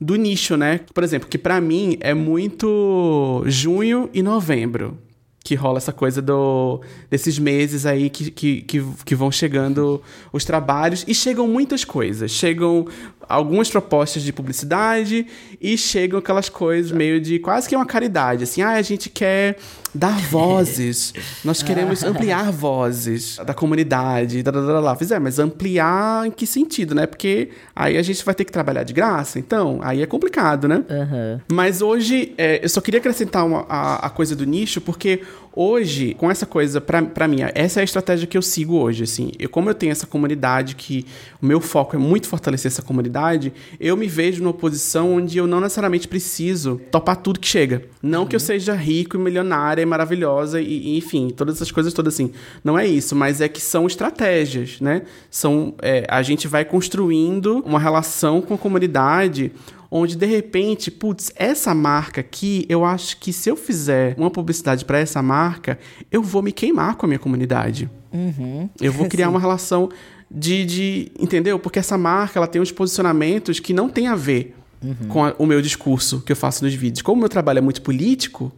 Do nicho, né? Por exemplo, que pra mim é muito junho e novembro que rola essa coisa do, desses meses aí que, que, que, que vão chegando os trabalhos. E chegam muitas coisas. Chegam algumas propostas de publicidade e chegam aquelas coisas meio de quase que uma caridade. Assim, ah, a gente quer dar vozes. Nós queremos <laughs> ampliar vozes da comunidade. Da, da, lá. Fiz, é, mas ampliar em que sentido, né? Porque aí a gente vai ter que trabalhar de graça. Então, aí é complicado, né? Aham. Mas hoje, é, eu só queria acrescentar uma, a, a coisa do nicho, porque hoje, com essa coisa, pra, pra mim, essa é a estratégia que eu sigo hoje, assim. Eu, como eu tenho essa comunidade, que o meu foco é muito fortalecer essa comunidade, eu me vejo numa posição onde eu não necessariamente preciso topar tudo que chega. Não uhum. que eu seja rico e milionária e maravilhosa e, e, enfim, todas essas coisas todas assim. Não é isso, mas é que são estratégias, né? São, é, a gente vai construindo uma relação com a comunidade onde de repente, putz, essa marca aqui, eu acho que se eu fizer uma publicidade para essa marca, eu vou me queimar com a minha comunidade. Uhum. Eu vou criar <laughs> uma relação de, de, entendeu? Porque essa marca ela tem uns posicionamentos que não tem a ver uhum. com a, o meu discurso que eu faço nos vídeos. Como o meu trabalho é muito político,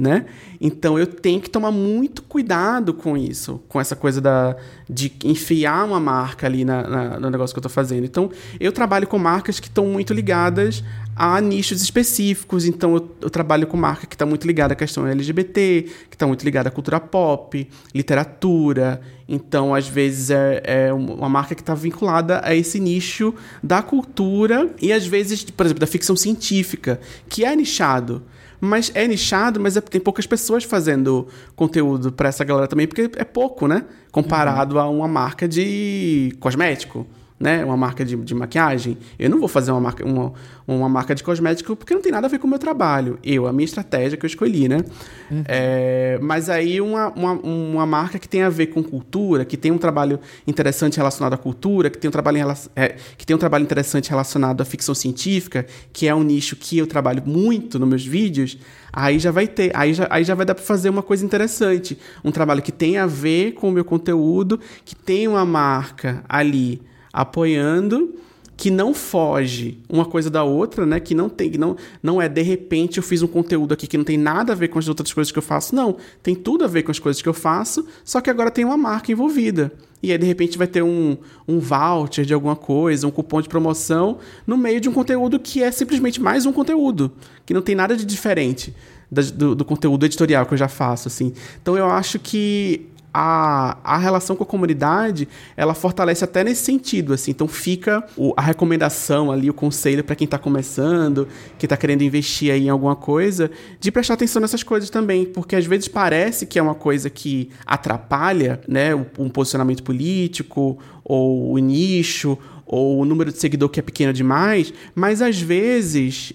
né? Então eu tenho que tomar muito cuidado com isso, com essa coisa da, de enfiar uma marca ali na, na, no negócio que eu estou fazendo. Então eu trabalho com marcas que estão muito ligadas a nichos específicos. Então eu, eu trabalho com marca que está muito ligada à questão LGBT, que está muito ligada à cultura pop, literatura. Então às vezes é, é uma marca que está vinculada a esse nicho da cultura e às vezes, por exemplo, da ficção científica, que é nichado. Mas é nichado, mas é, tem poucas pessoas fazendo conteúdo para essa galera também, porque é pouco, né? Comparado uhum. a uma marca de cosmético né, uma marca de, de maquiagem. Eu não vou fazer uma marca, uma, uma marca de cosmético porque não tem nada a ver com o meu trabalho. Eu, a minha estratégia que eu escolhi, né? Uhum. É, mas aí uma, uma, uma, marca que tem a ver com cultura, que tem um trabalho interessante relacionado à cultura, que tem um trabalho, é, que tem um trabalho interessante relacionado à ficção científica, que é um nicho que eu trabalho muito nos meus vídeos, aí já vai ter, aí já, aí já vai dar para fazer uma coisa interessante. Um trabalho que tem a ver com o meu conteúdo, que tem uma marca ali apoiando, que não foge uma coisa da outra, né? Que não tem, não, não é de repente eu fiz um conteúdo aqui que não tem nada a ver com as outras coisas que eu faço. Não, tem tudo a ver com as coisas que eu faço, só que agora tem uma marca envolvida. E aí, de repente, vai ter um, um voucher de alguma coisa, um cupom de promoção, no meio de um conteúdo que é simplesmente mais um conteúdo, que não tem nada de diferente do, do, conteúdo editorial que eu já faço, assim. Então, eu acho que a, a relação com a comunidade ela fortalece até nesse sentido assim então fica o, a recomendação ali o conselho para quem está começando que está querendo investir aí em alguma coisa de prestar atenção nessas coisas também porque às vezes parece que é uma coisa que atrapalha né um posicionamento político ou o nicho ou o número de seguidor que é pequeno demais mas às vezes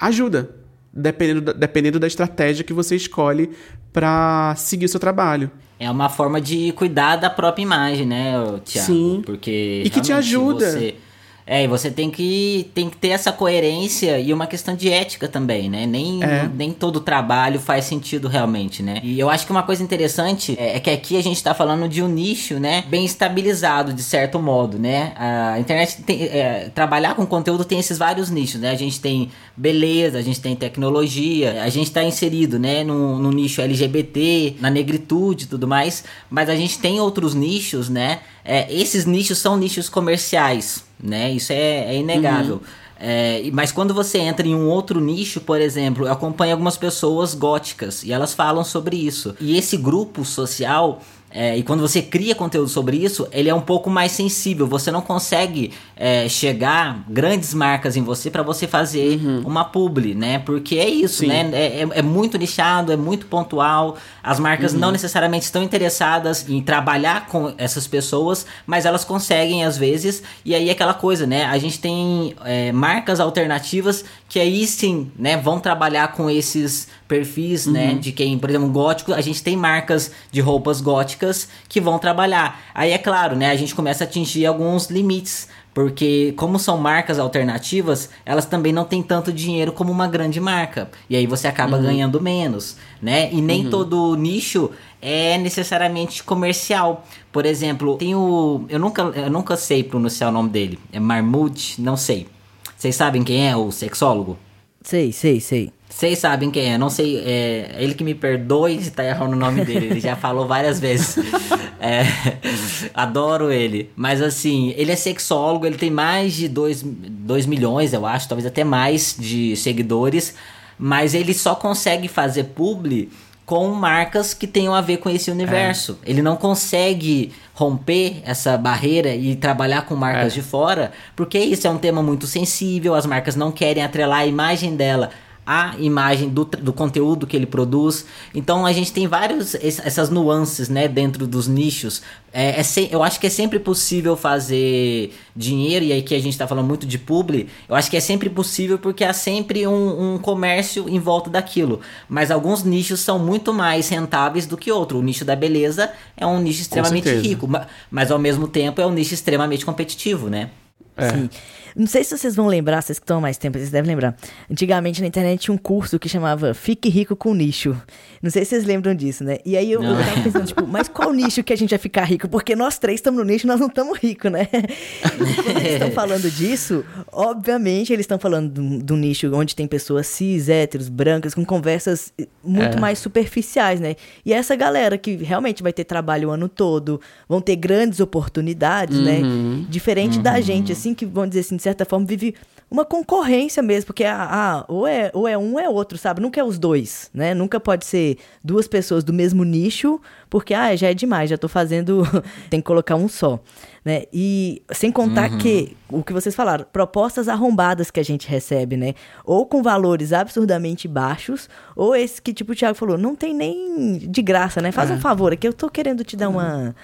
ajuda dependendo da, dependendo da estratégia que você escolhe para seguir o seu trabalho. É uma forma de cuidar da própria imagem, né, Tiago? Sim. Porque e que te ajuda. Você é, e você tem que, tem que ter essa coerência e uma questão de ética também, né? Nem, é. nem todo trabalho faz sentido realmente, né? E eu acho que uma coisa interessante é, é que aqui a gente tá falando de um nicho, né? Bem estabilizado, de certo modo, né? A internet tem, é, trabalhar com conteúdo tem esses vários nichos, né? A gente tem beleza, a gente tem tecnologia, a gente tá inserido, né? No, no nicho LGBT, na negritude e tudo mais, mas a gente tem outros nichos, né? É, esses nichos são nichos comerciais, né? Isso é, é inegável. Uhum. É, mas quando você entra em um outro nicho, por exemplo, eu acompanho algumas pessoas góticas e elas falam sobre isso. E esse grupo social é, e quando você cria conteúdo sobre isso, ele é um pouco mais sensível. Você não consegue é, chegar grandes marcas em você para você fazer uhum. uma publi, né? Porque é isso, Sim. né? É, é, é, muito nichado, é muito pontual. As marcas uhum. não necessariamente estão interessadas em trabalhar com essas pessoas, mas elas conseguem às vezes. E aí aquela coisa, né? A gente tem é, marcas alternativas que aí sim, né? Vão trabalhar com esses perfis, né, uhum. né? De quem, por exemplo, gótico, a gente tem marcas de roupas góticas que vão trabalhar. Aí é claro, né? A gente começa a atingir alguns limites. Porque, como são marcas alternativas, elas também não têm tanto dinheiro como uma grande marca. E aí você acaba uhum. ganhando menos, né? E nem uhum. todo nicho é necessariamente comercial. Por exemplo, tem o. Eu nunca, eu nunca sei pronunciar o nome dele. É Marmute? Não sei. Vocês sabem quem é o sexólogo? Sei, sei, sei. Vocês sabem quem é, não sei, é ele que me perdoe se tá errando o nome dele, ele já falou várias vezes. <laughs> É, adoro ele. Mas assim, ele é sexólogo, ele tem mais de 2 milhões, eu acho, talvez até mais de seguidores, mas ele só consegue fazer publi com marcas que tenham a ver com esse universo. É. Ele não consegue romper essa barreira e trabalhar com marcas é. de fora, porque isso é um tema muito sensível, as marcas não querem atrelar a imagem dela a imagem do, do conteúdo que ele produz. Então a gente tem várias essas nuances, né, dentro dos nichos. É, é se, eu acho que é sempre possível fazer dinheiro, e aí que a gente está falando muito de publi, eu acho que é sempre possível porque há sempre um, um, comércio em volta daquilo. Mas alguns nichos são muito mais rentáveis do que outro. O nicho da beleza é um nicho extremamente rico, mas ao mesmo tempo é um nicho extremamente competitivo, né? É. Sim. Não sei se vocês vão lembrar, vocês que estão há mais tempo, vocês devem lembrar. Antigamente na internet tinha um curso que chamava Fique Rico com Nicho. Não sei se vocês lembram disso, né? E aí eu, eu tava pensando, tipo, mas qual nicho que a gente vai ficar rico? Porque nós três estamos no nicho nós não estamos ricos, né? Quando eles estão falando disso, obviamente eles estão falando do, nicho onde tem pessoas cis, héteros, brancas, com conversas muito é. mais superficiais, né? E essa galera que realmente vai ter trabalho o ano todo, vão ter grandes oportunidades, né? uhum. né? Diferente uhum. da gente, assim, que vamos dizer assim, certa forma, vive uma concorrência mesmo, porque ah, ah, ou, é, ou é um ou é outro, sabe? Nunca é os dois, né? Nunca pode ser duas pessoas do mesmo nicho, porque ah, já é demais, já tô fazendo, <laughs> tem que colocar um só, né? E sem contar uhum. que o que vocês falaram, propostas arrombadas que a gente recebe, né? Ou com valores absurdamente baixos, ou esse que tipo o Thiago falou, não tem nem de graça, né? Faz é. um favor aqui, eu tô querendo te dar uma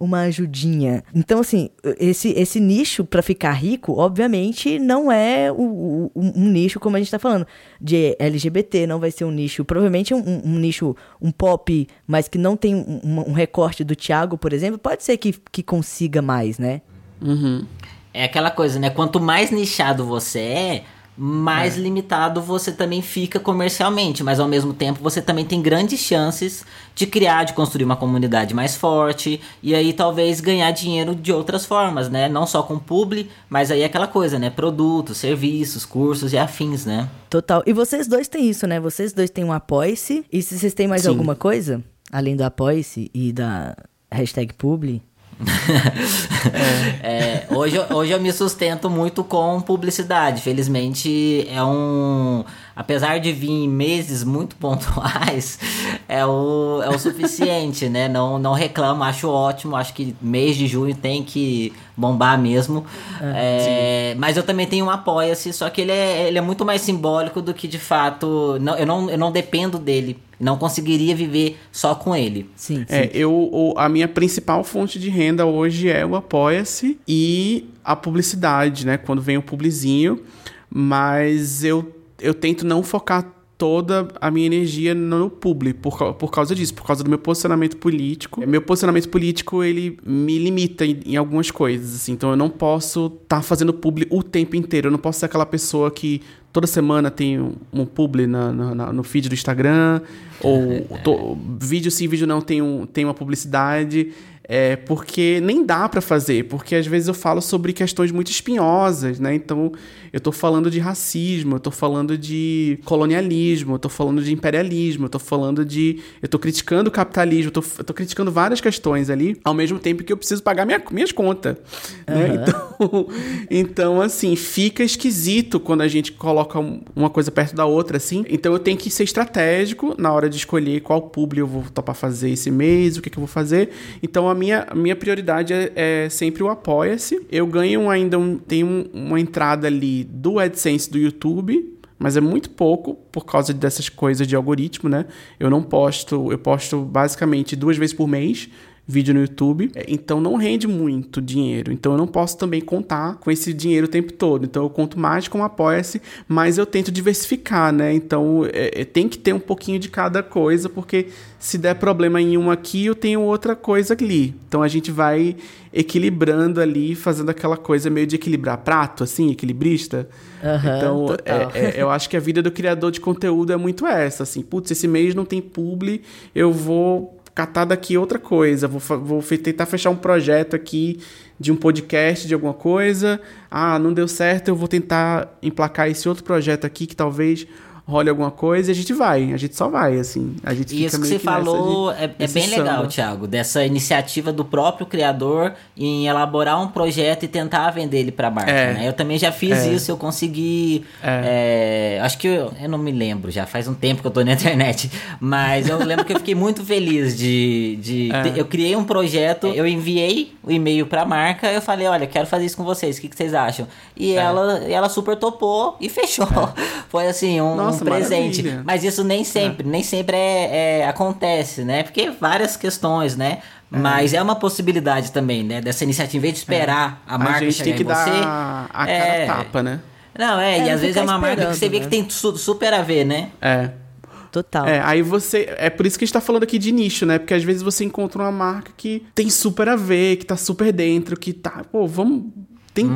uma ajudinha. Então, assim, esse, esse nicho para ficar rico, obviamente, não é o, o, um nicho, como a gente tá falando, de LGBT, não vai ser um nicho, provavelmente um, um nicho, um pop, mas que não tem um, um, recorte do Thiago, por exemplo, pode ser que, que consiga mais, né? Uhum. É aquela coisa, né? Quanto mais nichado você é, mais é. limitado você também fica comercialmente, mas ao mesmo tempo você também tem grandes chances de criar, de construir uma comunidade mais forte e aí talvez ganhar dinheiro de outras formas, né? Não só com publi, mas aí é aquela coisa, né? Produtos, serviços, cursos e afins, né? Total. E vocês dois têm isso, né? Vocês dois têm um apoia-se. E se vocês têm mais Sim. alguma coisa, além do apoia-se e da hashtag publi? <laughs> é, hoje, hoje eu me sustento muito com publicidade. Felizmente é um. Apesar de vir em meses muito pontuais, <laughs> é o, é o suficiente, né? Não, não reclamo, acho ótimo. Acho que mês de junho tem que bombar mesmo. É, é, mas eu também tenho um apoia-se, só que ele é, ele é muito mais simbólico do que de fato. Não, eu, não, eu não dependo dele não conseguiria viver só com ele. Sim. É, sim. eu, a minha principal fonte de renda hoje é o Apoia-se e a publicidade, né? Quando vem o publizinho. Mas eu, eu tento não focar toda a minha energia no publi por, por causa disso, por causa do meu posicionamento político. Meu posicionamento político, ele me limita em, em algumas coisas, assim, então eu não posso estar tá fazendo publi o tempo inteiro, eu não posso ser aquela pessoa que toda semana tem um, um publi na, na, no feed do Instagram, <laughs> ou to, vídeo sim, vídeo não tem, um, tem uma publicidade. É, porque nem dá para fazer, porque às vezes eu falo sobre questões muito espinhosas, né? Então, eu tô falando de racismo, eu tô falando de colonialismo, eu tô falando de imperialismo, eu tô falando de. Eu tô criticando o capitalismo, eu tô, eu tô criticando várias questões ali, ao mesmo tempo que eu preciso pagar minha, minhas contas. Uhum. Né? Então, <laughs> então, assim, fica esquisito quando a gente coloca uma coisa perto da outra, assim. Então, eu tenho que ser estratégico na hora de escolher qual público eu vou topar fazer esse mês, o que, que eu vou fazer. Então, a minha, a minha prioridade é, é sempre o apoia-se. Eu ganho ainda um, tem um, uma entrada ali do AdSense do YouTube, mas é muito pouco por causa dessas coisas de algoritmo, né? Eu não posto, eu posto basicamente duas vezes por mês vídeo no YouTube, é, então não rende muito dinheiro. Então eu não posso também contar com esse dinheiro o tempo todo. Então eu conto mais com apoia-se, mas eu tento diversificar, né? Então é, é, tem que ter um pouquinho de cada coisa, porque se der problema em uma aqui, eu tenho outra coisa ali. Então a gente vai equilibrando ali, fazendo aquela coisa meio de equilibrar prato, assim, equilibrista. Uhum, então, é, é, eu acho que a vida do criador de conteúdo é muito essa, assim, putz, esse mês não tem publi, eu vou catar daqui outra coisa, vou, vou tentar fechar um projeto aqui de um podcast, de alguma coisa. Ah, não deu certo, eu vou tentar emplacar esse outro projeto aqui que talvez role alguma coisa e a gente vai, a gente só vai, assim. A gente e isso que você que falou de, é, é bem samba. legal, Thiago, dessa iniciativa do próprio criador em elaborar um projeto e tentar vender ele pra marca, é, né? Eu também já fiz é, isso, eu consegui. É. é. acho que eu, eu, não me lembro, já faz um tempo que eu tô na <laughs> internet, mas eu lembro que eu fiquei muito feliz de. de é. eu criei um projeto, eu enviei o e-mail pra marca, eu falei, olha, quero fazer isso com vocês, o que, que vocês acham? E ela, ela super topou e fechou. <laughs> Foi assim, um, Nossa, um presente. maravilha. Mas isso nem sempre, nem sempre é, é- acontece, né? Porque várias questões, né? Mas é uma possibilidade também, né? Dessa iniciativa, em vez de esperar a marca a gente chegar tem que em você. dar a cara é- tapa, né? Não, é, É, e às vezes é uma marca que você vê esperando, que né? tem su- super a ver, né? É. Total. É, aí você. É por isso que a gente tá falando aqui de nicho, né? Porque às vezes você encontra uma marca que tem super a ver, que tá super dentro, que tá. Pô, vamos. Tem.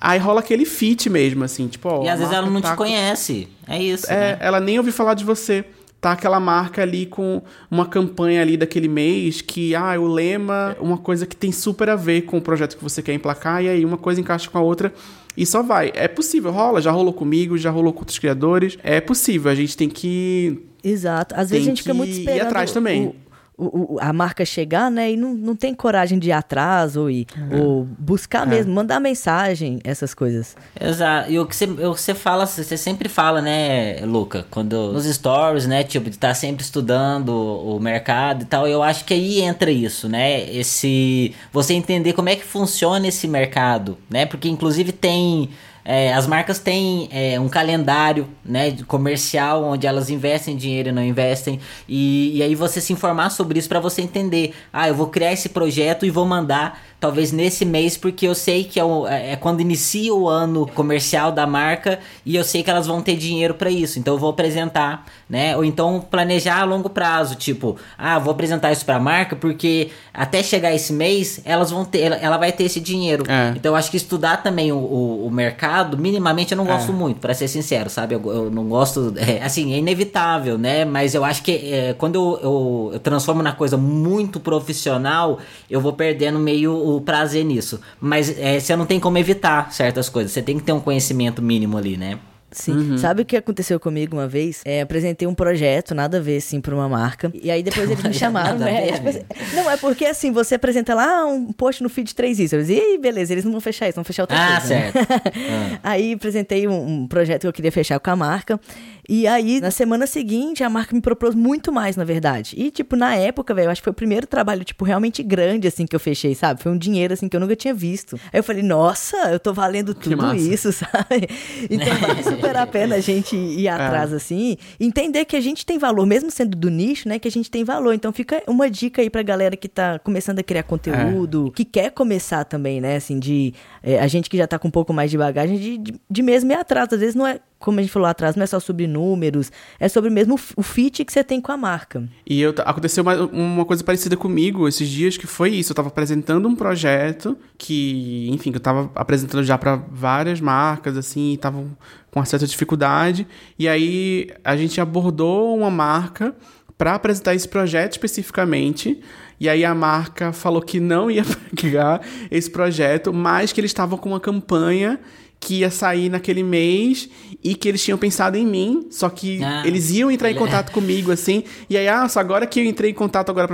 Aí rola aquele fit mesmo, assim, tipo, ó. E às vezes ela não tá te com- conhece. É isso. É, né? ela nem ouviu falar de você. Tá aquela marca ali com uma campanha ali daquele mês que, ah, o lema, uma coisa que tem super a ver com o projeto que você quer emplacar, e aí uma coisa encaixa com a outra e só vai. É possível, rola, já rolou comigo, já rolou com outros criadores. É possível, a gente tem que. Exato. Às vezes a gente fica muito ir esperando atrás também. o- o- o- a marca chegar, né? E não, não tem coragem de ir atrás ou, ir, ou buscar mesmo, mandar mensagem, essas coisas. Exato. E o que você, o que você fala, você sempre fala, né, Luca? Quando nos stories, né, tipo, de estar sempre estudando o mercado e tal, eu acho que aí entra isso, né? Esse você entender como é que funciona esse mercado, né? Porque inclusive tem é, as marcas têm é, um calendário né, comercial onde elas investem dinheiro e não investem. E, e aí você se informar sobre isso para você entender. Ah, eu vou criar esse projeto e vou mandar talvez nesse mês, porque eu sei que é, o- é quando inicia o ano comercial da marca e eu sei que elas vão ter dinheiro para isso. Então eu vou apresentar, né? Ou então planejar a longo prazo, tipo, ah, vou apresentar isso para a marca porque até chegar esse mês elas vão ter, ela, vai ter esse dinheiro. É. Então eu acho que estudar também o, o, o mercado, minimamente eu não gosto muito, para ser sincero, sabe? Eu, eu não gosto, é, assim, é inevitável, né? Mas eu acho que é, quando eu, eu, eu transformo na coisa muito profissional, eu vou perdendo meio o prazer nisso. Mas é, você não tem como evitar certas coisas, você tem que ter um conhecimento mínimo ali, né? Sim. Sabe o que aconteceu comigo uma vez? É, apresentei um projeto, nada a ver, assim, pra uma marca. E aí depois <laughs> eles me chamaram, né? Tipo assim, não, é porque assim, você apresenta lá um post no feed 3 isso. Eu disse, Ih, beleza, eles não vão fechar isso, vão fechar outra Ah, coisa. né?" certo. <laughs> Ah. Aí apresentei um, um projeto que eu queria fechar com a marca. E aí, na semana seguinte, a marca me propôs muito mais, na verdade. E, tipo, na época, velho, eu acho que foi o primeiro trabalho, tipo, realmente grande, assim, que eu fechei, sabe? Foi um dinheiro, assim, que eu nunca tinha visto. Aí eu falei, nossa, eu tô valendo tudo massa. isso, <laughs> sabe? Então vale super a pena a gente ir atrás, assim, e entender que a gente tem valor, mesmo sendo do nicho, né? Que a gente tem valor. Então fica uma dica aí pra galera que tá começando a criar conteúdo, que quer começar também, né? Assim, de. é, a gente que já tá com um pouco mais de bagagem, de, de, de mesmo ir atrás. Às vezes não é, como a gente falou lá atrás, não é só sobre números, é sobre mesmo o fit que você tem com a marca. E eu, aconteceu uma, uma coisa parecida comigo esses dias, que foi isso. Eu tava apresentando um projeto que, enfim, eu tava apresentando já pra várias marcas, assim, e estavam com uma certa dificuldade. E aí a gente abordou uma marca pra apresentar esse projeto especificamente. E aí a marca falou que não ia <laughs> pegar esse projeto, mas que eles estavam com uma campanha que ia sair naquele mês e que eles tinham pensado em mim, só que Ah, eles iam entrar em contato comigo, assim, e aí, ah, só agora que eu entrei em contato agora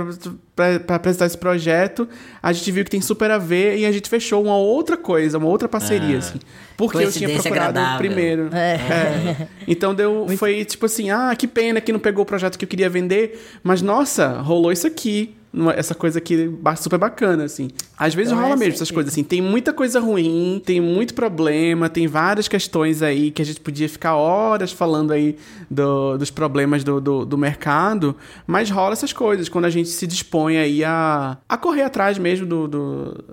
pra apresentar esse projeto, a gente viu que tem super a ver e a gente fechou uma outra coisa, uma outra parceria, Ah, assim. Porque eu tinha procurado agradável. primeiro. É. Então deu, <laughs> foi tipo assim, ah, que pena que não pegou o projeto que eu queria vender, mas nossa, rolou isso aqui. Essa coisa aqui ba- super bacana, assim. Às vezes Então, rola é mesmo sempre essas coisas, assim. Tem muita coisa ruim, tem muito problema, tem várias questões aí que a gente podia ficar horas falando aí do- dos problemas do, do, do mercado, mas rola essas coisas quando a gente se dispõe aí a, a correr atrás mesmo do, do,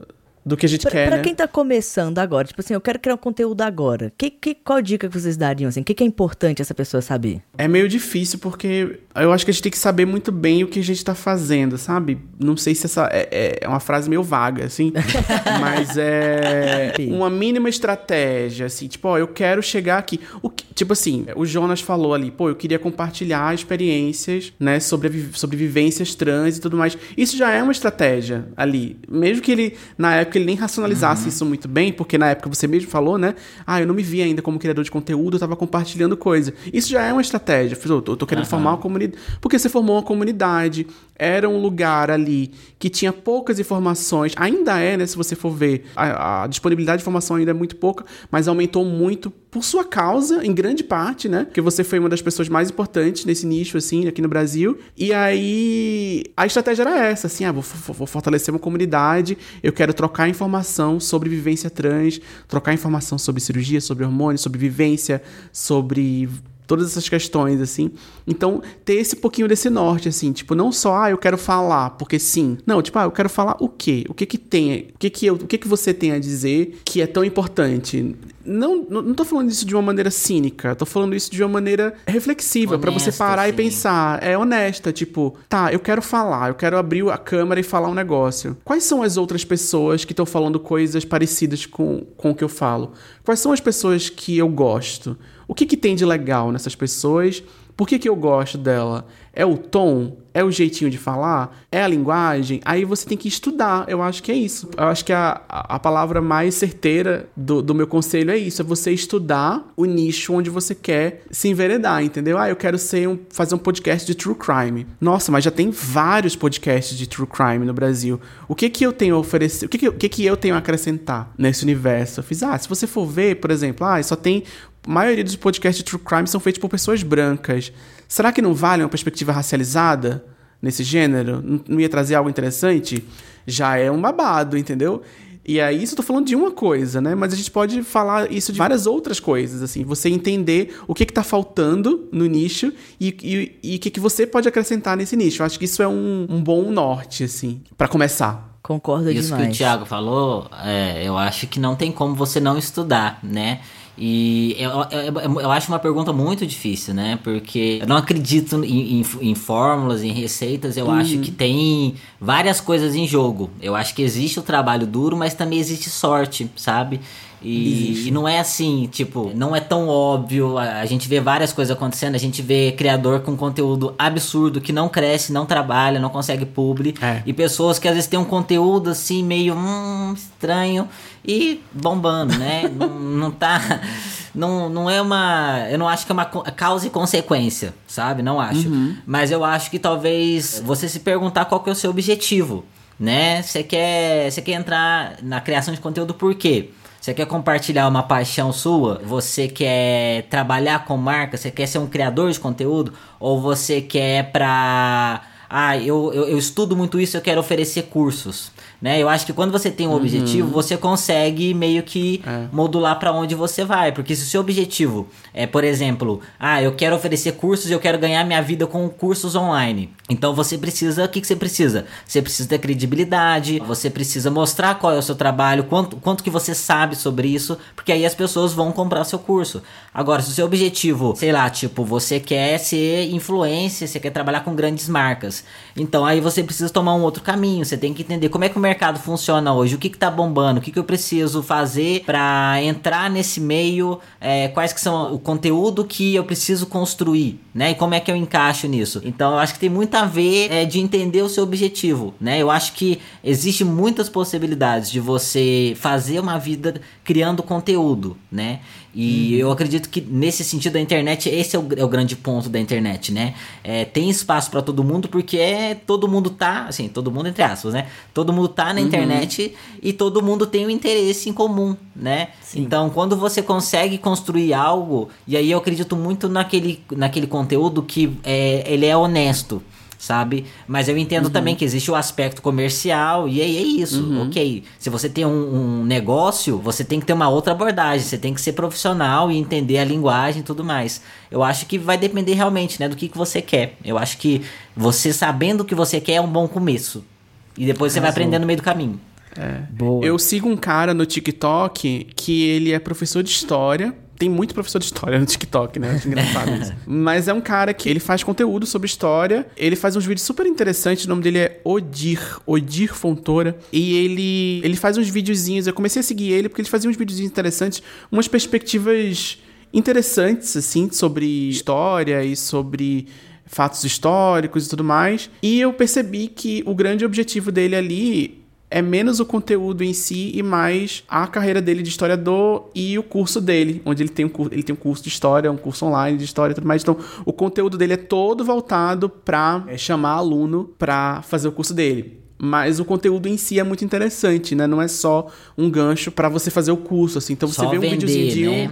do que a gente Pra, quer, pra né? quem tá começando agora, tipo assim, eu quero criar um conteúdo agora. Que, que, qual dica que vocês dariam, assim? O que, que é importante essa pessoa saber? É meio difícil porque eu acho que a gente tem que saber muito bem o que a gente tá fazendo, sabe? Não sei se essa é, é uma frase meio vaga, assim, <laughs> mas é uma mínima estratégia, assim, tipo, ó, eu quero chegar aqui. O que- tipo assim, o Jonas falou ali, pô, eu queria compartilhar experiências, né, sobre, sobre vivências trans e tudo mais. Isso já é uma estratégia ali. Mesmo que ele, na época, ele nem racionalizasse isso muito bem, porque na época você mesmo falou, né? Ah, eu não me vi ainda como criador de conteúdo, eu tava compartilhando coisa. Isso já é uma estratégia. Eu tô, eu tô querendo formar uma comunidade. Porque você formou uma comunidade, era um lugar ali que tinha poucas informações, ainda é, né? Se você for ver, a, a disponibilidade de informação ainda é muito pouca, mas aumentou muito por sua causa, em grande parte, né? Porque você foi uma das pessoas mais importantes nesse nicho, assim, aqui no Brasil. E aí, a estratégia era essa, assim, ah, vou, vou- fortalecer uma comunidade, eu quero trocar informação sobre vivência trans, trocar informação sobre cirurgia, sobre hormônios, sobre vivência, sobre todas essas questões, assim. Então, ter esse pouquinho desse norte, assim, tipo, não só, ah, eu quero falar, porque sim. Não, tipo, ah, eu quero falar o quê? O que que tem? O que que, eu, o que que você tem a dizer que é tão importante? Não, não, não tô falando isso de uma maneira cínica, tô falando isso de uma maneira reflexiva, para você parar sim. e pensar. É honesta, tipo, tá, eu quero falar, eu quero abrir a câmera e falar um negócio. Quais são as outras pessoas que estão falando coisas parecidas com, com o que eu falo? Quais são as pessoas que eu gosto? O que, que tem de legal nessas pessoas? Por que, que eu gosto dela? É o tom? É o jeitinho de falar? É a linguagem? Aí você tem que estudar. Eu acho que é isso. Eu acho que a, a palavra mais certeira do, do meu conselho é isso: é você estudar o nicho onde você quer se enveredar, entendeu? Ah, eu quero ser um, fazer um podcast de true crime. Nossa, mas já tem vários podcasts de true crime no Brasil. O que que eu tenho a oferecer? O que que, o que, que eu tenho a acrescentar nesse universo? Eu fiz, ah, se você for ver, por exemplo, ah, só tem a maioria dos podcasts de true crime são feitos por pessoas brancas. Será que não vale uma perspectiva racializada nesse gênero? Não ia trazer algo interessante? Já é um babado, entendeu? E aí, isso eu tô falando de uma coisa, né? Mas a gente pode falar isso de várias outras coisas, assim. Você entender o que que tá faltando no nicho e, e, e o que que você pode acrescentar nesse nicho. Eu acho que isso é um, um bom norte, assim, para começar. Concordo isso demais. Isso que o Thiago falou, é, eu acho que não tem como você não estudar, né? E eu, eu, eu, acho uma pergunta muito difícil, né? Porque eu não acredito em, em, em fórmulas, em receitas. Eu uhum. acho que tem várias coisas em jogo. Eu acho que existe o trabalho duro, mas também existe sorte, sabe? E, e, não é assim, tipo, não é tão óbvio. A, a, gente vê várias coisas acontecendo. A gente vê criador com conteúdo absurdo que não cresce, não trabalha, não consegue publi. É. E pessoas que às vezes têm um conteúdo assim meio hum, estranho e bombando, né? <laughs> não, não tá. Não, não é uma. Eu não acho que é uma causa e consequência, sabe? Não acho. Uhum. Mas eu acho que talvez você se perguntar qual que é o seu objetivo, né? Você quer, você quer entrar na criação de conteúdo por quê? Você quer compartilhar uma paixão sua? Você quer trabalhar com marca? Você quer ser um criador de conteúdo? Ou você quer pra. Ah, eu, eu, eu estudo muito isso, eu quero oferecer cursos né? Eu acho que quando você tem um uhum. objetivo, você consegue meio que é. modular para onde você vai, porque se o seu objetivo é, por exemplo, ah, eu quero oferecer cursos e eu quero ganhar minha vida com cursos online. Então você precisa, o que, que você precisa? Você precisa ter credibilidade, você precisa mostrar qual é o seu trabalho, quanto, quanto que você sabe sobre isso, porque aí as pessoas vão comprar o seu curso. Agora, se o seu objetivo, sei lá, tipo, você quer ser influência, você quer trabalhar com grandes marcas, então aí você precisa tomar um outro caminho, você tem que entender como é que o mercado funciona hoje, o que, que tá bombando, o que, que eu preciso fazer para entrar nesse meio, é, quais que são conteúdo que eu preciso construir, né? E como é que eu encaixo nisso? Então eu acho que tem muito a ver é, de entender o seu objetivo, né? Eu acho que existe muitas possibilidades de você fazer uma vida criando conteúdo, né? E uhum. eu acredito que nesse sentido a internet, esse é o, é o grande ponto da internet, né? É, tem espaço para todo mundo porque é, todo mundo tá, assim, todo mundo entre aspas, né? Todo mundo tá na uhum. internet e todo mundo tem um interesse em comum, né? Sim. Então, quando você consegue construir algo, e aí eu acredito muito naquele, naquele conteúdo que é, ele é honesto sabe? Mas eu entendo uhum. também que existe o aspecto comercial e aí é isso, uhum. ok. Se você tem um, um, negócio, você tem que ter uma outra abordagem, você tem que ser profissional e entender a linguagem e tudo mais. Eu acho que vai depender realmente, né, do que, que você quer. Eu acho que você sabendo o que você quer é um bom começo. E depois você vai aprender no meio do caminho. É. Eu sigo um cara no TikTok que ele é professor de história tem muito professor de história no TikTok, né? Acho engraçado isso. <laughs> Mas é um cara que ele faz conteúdo sobre história. Ele faz uns vídeos super interessantes. O nome dele é Odir, Odir Fontoura. E ele, ele faz uns videozinhos. Eu comecei a seguir ele porque ele fazia uns videozinhos interessantes, umas perspectivas interessantes, assim, sobre história e sobre fatos históricos e tudo mais. E eu percebi que o grande objetivo dele ali é menos o conteúdo em si e mais a carreira dele de historiador e o curso dele, onde ele tem um, ele tem um curso de história, um curso online de história e tudo mais. Então, o conteúdo dele é todo voltado para é, chamar aluno para fazer o curso dele. Mas o conteúdo em si é muito interessante, né? Não é só um gancho para você fazer o curso, assim. Então, só você vê um videozinho de um...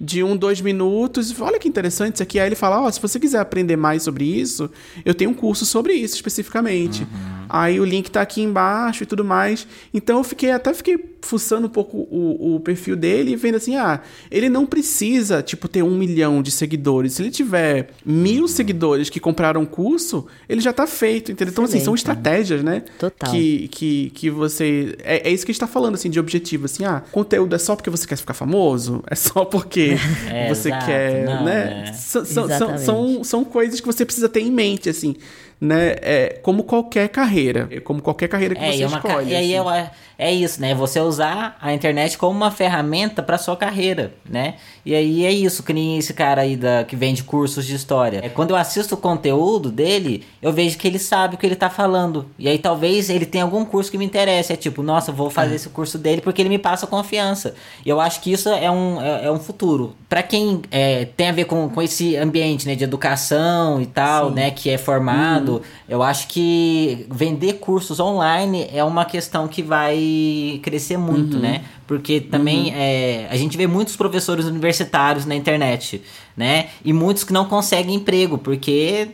Né? de um, dois minutos. Olha que interessante isso aqui. Aí ele fala: Ó, oh, se você quiser aprender mais sobre isso, eu tenho um curso sobre isso especificamente. Uhum. Aí o link tá aqui embaixo e tudo mais. Então eu fiquei até fiquei fuçando um pouco o, o perfil dele e vendo assim: ah, ele não precisa, tipo, ter um milhão de seguidores. Se ele tiver mil uhum. seguidores que compraram o curso, ele já tá feito, entendeu? Então, assim, são estratégias, né? Total. Que, que, que você. É, é isso que a gente tá falando, assim, de objetivo. Assim, ah, conteúdo é só porque você quer ficar famoso? É só porque <laughs> é, você exato. quer, não, né? É. São, são, são, são coisas que você precisa ter em mente, assim né? É como qualquer carreira, é como qualquer carreira que é, você é escolhe. E aí assim. é, é isso, né? Você usar a internet como uma ferramenta para sua carreira, né? E aí é isso, que nem esse cara aí da, que vende cursos de história. É, quando eu assisto o conteúdo dele, eu vejo que ele sabe o que ele tá falando. E aí talvez ele tenha algum curso que me interesse. É tipo, nossa, vou fazer é. esse curso dele porque ele me passa confiança. E eu acho que isso é um, é, é um futuro. para quem é, tem a ver com, com esse ambiente, né? De educação e tal, Sim. né? Que é formado mercado, eu acho que vender cursos online é uma questão que vai crescer muito, uhum. né? Porque também uhum. é, a gente vê muitos professores universitários na internet, né? E muitos que não conseguem emprego, porque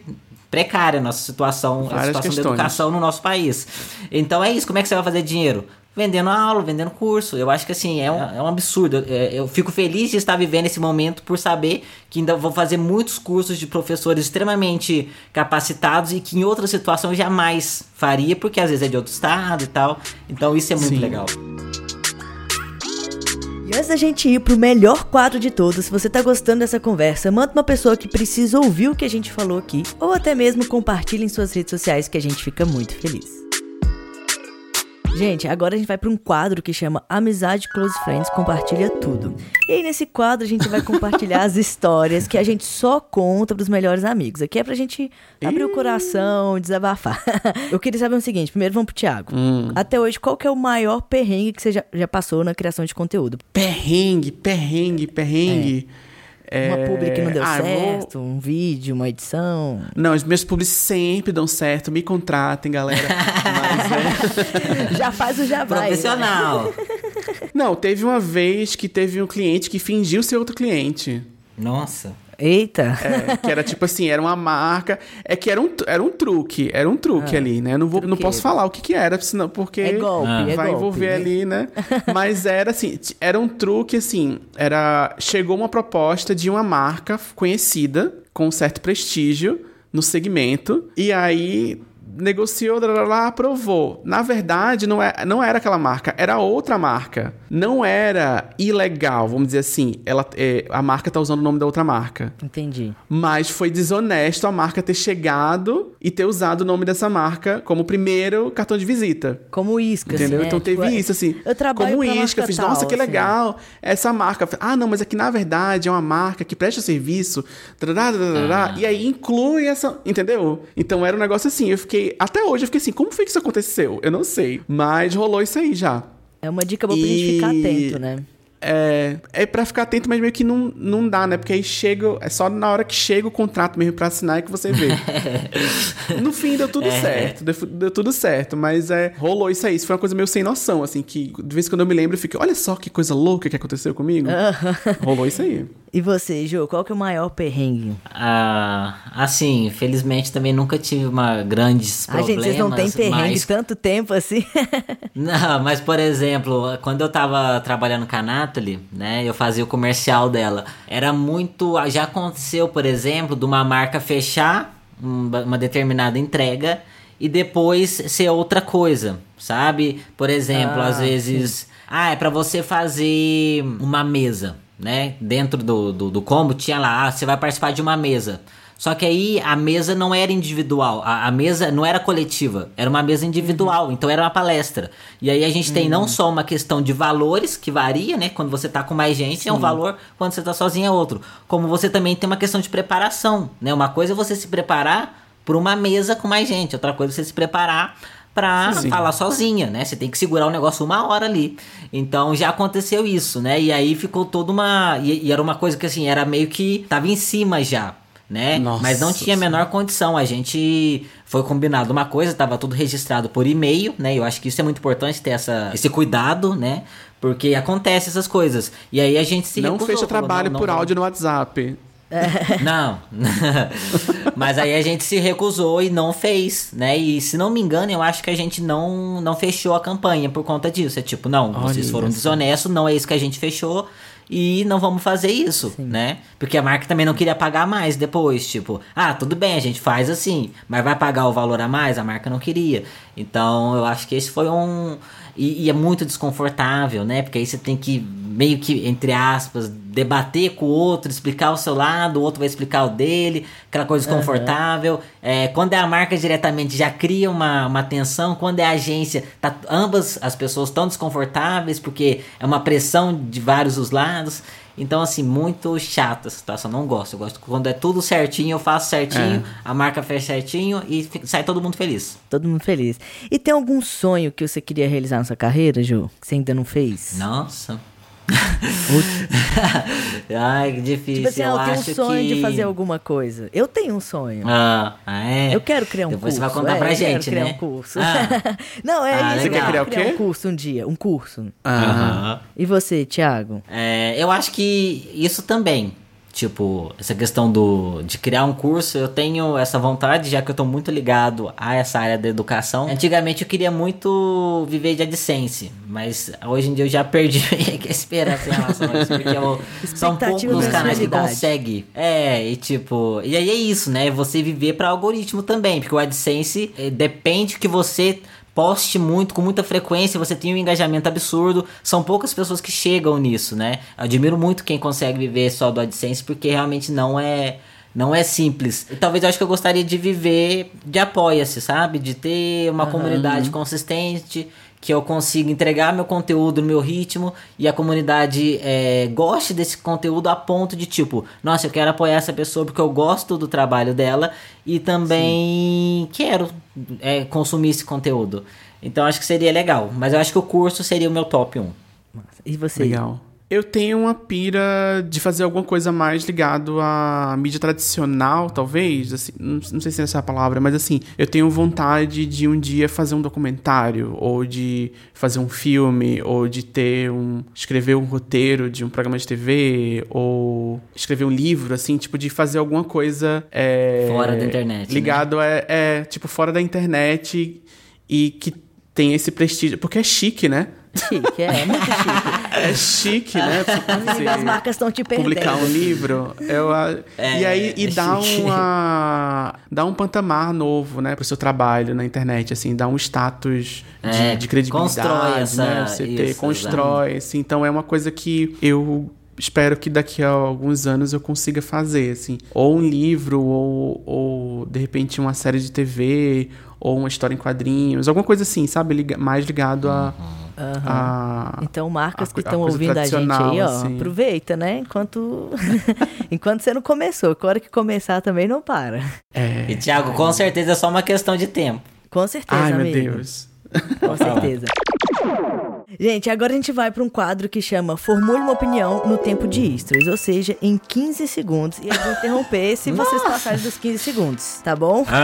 precária a nossa situação, Várias a situação questões. da educação no nosso país. Então é isso, como é que você vai fazer dinheiro? Vendendo aula, vendendo curso. Eu acho que assim, é um, é um absurdo. Eu, é, eu, fico feliz de estar vivendo esse momento por saber que ainda vou fazer muitos cursos de professores extremamente capacitados e que em outra situação eu jamais faria, porque às vezes é de outro estado e tal. Então isso é muito Sim. legal. E antes da gente ir pro melhor quadro de todos, se você tá gostando dessa conversa, manda uma pessoa que precisa ouvir o que a gente falou aqui, ou até mesmo compartilhe em suas redes sociais que a gente fica muito feliz. Gente, agora a gente vai para um quadro que chama Amizade Close Friends Compartilha Tudo. E aí nesse quadro a gente vai compartilhar as <laughs> histórias que a gente só conta pros melhores amigos. Aqui é pra gente abrir o coração, desabafar. <laughs> Eu queria saber o seguinte, primeiro vamos pro Thiago. Hum. Até hoje, qual que é o maior perrengue que você já, já passou na criação de conteúdo? Perrengue, perrengue, perrengue. É. É... Uma publi que não deu ah, certo, vou... um vídeo, uma edição. Não, os meus publis sempre dão certo. Me contratem, galera. <laughs> Mas, é... Já faz o jabá. Profissional. Né? Não, teve uma vez que teve um cliente que fingiu ser outro cliente. Nossa. Eita! É, que era tipo assim, era uma marca. É que era um, era um truque, era um truque ah, ali, né? Não, vou, não posso falar o que, que era, senão, porque é golpe, ah. vai é envolver golpe, ali, né? <laughs> Mas era assim, era um truque assim, era. Chegou uma proposta de uma marca conhecida, com um certo prestígio no segmento, e aí negociou, lá, aprovou. Na verdade, não, é, não era aquela marca, era outra marca. Não era ilegal, vamos dizer assim. Ela, é, a marca tá usando o nome da outra marca. Entendi. Mas foi desonesto a marca ter chegado e ter usado o nome dessa marca como primeiro cartão de visita. Como isca, Entendeu? Assim, então né? teve tipo, isso, assim. Eu trabalho como isca. Fiz, tal, nossa, que assim. legal. Essa marca. Ah, não, mas aqui na verdade é uma marca que presta serviço. Ah. E aí inclui essa. Entendeu? Então era um negócio assim. Eu fiquei até hoje eu fiquei assim, como foi que isso aconteceu? Eu não sei. Mas rolou isso aí já. É uma dica boa e... pra gente ficar atento, né? É, é pra ficar atento, mas meio que não, não dá, né? Porque aí chega. É só na hora que chega o contrato mesmo pra assinar é que você vê. <laughs> no fim deu tudo é. certo. Deu, deu, tudo certo. Mas é, rolou isso aí. Isso foi uma coisa meio sem noção, assim, que de vez em quando eu me lembro, eu fico, olha só que coisa louca que aconteceu comigo. rolou isso aí. E você, Jô, qual que é o maior perrengue? Ah, assim, felizmente também nunca tive uma grandes problemas. Ah, gente, vocês não têm perrengue mas... tanto tempo assim? <laughs> não, mas por exemplo, quando eu tava trabalhando com a Nathalie, né, eu fazia o comercial dela. Era muito. Já aconteceu, por exemplo, de uma marca fechar uma determinada entrega e depois ser outra coisa, sabe? Por exemplo, ah, às vezes. Sim. Ah, é para você fazer uma mesa né? Dentro do, do, do combo tinha lá, ah, você vai participar de uma mesa. Só que aí a mesa não era individual, a, a, mesa não era coletiva, era uma mesa individual, uhum. então era uma palestra. E aí a gente uhum. tem não só uma questão de valores, que varia, né? Quando você tá com mais gente Sim. é um valor, quando você tá sozinho é outro. Como você também tem uma questão de preparação, né? Uma coisa é você se preparar para uma mesa com mais gente, outra coisa é você se preparar pra Sim. falar sozinha, né? Você tem que segurar o negócio uma hora ali. Então já aconteceu isso, né? E aí ficou toda uma. E, e, era uma coisa que assim, era meio que tava em cima já. Né? Nossa Mas não tinha a menor condição. A gente foi combinado uma coisa, estava tudo registrado por e-mail, né? Eu acho que isso é muito importante ter essa, esse cuidado, né? Porque acontece essas coisas. E aí a gente se Não recusou, fecha falou, trabalho não, por não, áudio no WhatsApp. <laughs> Não. <laughs> Mas aí a gente se recusou e não fez, né? E se não me engano, eu acho que a gente não, não fechou a campanha por conta disso. É tipo, não, vocês Olha foram só. desonestos, não é isso que a gente fechou. E não vamos fazer isso, né? Porque a marca também não queria pagar mais depois. Tipo, ah, tudo bem, a gente faz assim, mas vai pagar o valor a mais? A marca não queria. Então eu acho que esse foi um. E, e é muito desconfortável, né? Porque aí você tem que, meio que, entre aspas, debater com o outro, explicar o seu lado, o outro vai explicar o dele, aquela coisa desconfortável. É, quando é a marca diretamente, já cria uma, uma tensão. Quando é a agência, tá, ambas as pessoas estão desconfortáveis, porque é uma pressão de vários os lados. Então, assim, muito chata a situação. Não gosto. Eu gosto quando é tudo certinho, eu faço certinho, a marca fez certinho e sai todo mundo feliz. Todo mundo feliz. E tem algum sonho que você queria realizar na sua carreira, Ju? Que você ainda não fez? Nossa. <laughs> Ai, que difícil. Tipo assim, ah, eu eu tenho acho um sonho que... de fazer alguma coisa. Eu tenho um sonho. Ah, ah, é? Eu quero criar um Depois curso. você vai contar é, pra eu quero gente, criar né? um curso. Ah. <laughs> não, é Ah, isso. Você quer eu criar o criar quê? um curso um dia. Um curso. Aham. E você, Thiago? É, eu acho que isso também. Tipo, essa questão do, de criar um curso, eu tenho essa vontade, já que eu tô muito ligado a essa área da educação. Antigamente eu queria muito viver de AdSense, mas hoje em dia eu já perdi <laughs> a esperança em relação a isso, porque eu, são poucos canais que conseguem. É, e tipo, e aí é isso, né? Você viver para algoritmo também, porque o AdSense eh, depende que você poste muito, com muita frequência, você tem um engajamento absurdo. São poucas pessoas que chegam nisso, né? Admiro muito quem consegue viver só do AdSense, porque realmente não é. Não é simples. Talvez eu acho que eu gostaria de viver de apoia-se, sabe? De ter uma comunidade consistente, que eu consiga entregar meu conteúdo no meu ritmo e a comunidade é, goste desse conteúdo a ponto de tipo, nossa, eu quero apoiar essa pessoa porque eu gosto do trabalho dela e também quero é, consumir esse conteúdo. Então acho que seria legal. Mas eu acho que o curso seria o meu top 1. Massa. E você? Legal. Eu tenho uma pira de fazer alguma coisa mais ligado à mídia tradicional, talvez. Assim, não, não sei se é essa a palavra, mas assim, eu tenho vontade de um dia fazer um documentário, ou de fazer um filme, ou de ter um. escrever um roteiro de um programa de TV, ou escrever um livro, assim, tipo, de fazer alguma coisa. é, Fora da internet, né? Ligado é, é, tipo, fora da internet e que tem esse prestígio. Porque é chique, né? Chique, é, muito chique. É chique, né? Você As marcas estão te perdendo. publicar um livro. Eu, a- É, e aí, e é dá chique. uma. dá um patamar novo, né, pro seu trabalho na internet, assim, dá um status de, É, de credibilidade. constrói essa- né? Você ter, isso, constrói, assim. Então é uma coisa que eu. Espero que daqui a alguns anos eu consiga fazer, assim. Ou um livro, ou, ou de repente uma série de TV, ou uma história em quadrinhos, alguma coisa assim, sabe? Liga- mais ligado a. a- Então, marcas a que estão ouvindo a gente aí, ó, assim. aproveita, né? Enquanto <laughs> enquanto você não começou, que a hora que começar também não para. É. E Thiago, com certeza é só uma questão de tempo. Com certeza, Ai, meu amigo. Deus. Com certeza. Gente, agora a gente vai para um quadro que chama Formule uma opinião no tempo de extras, ou seja, em 15 segundos. E eu vou interromper se vocês passarem dos 15 segundos, tá bom? <laughs>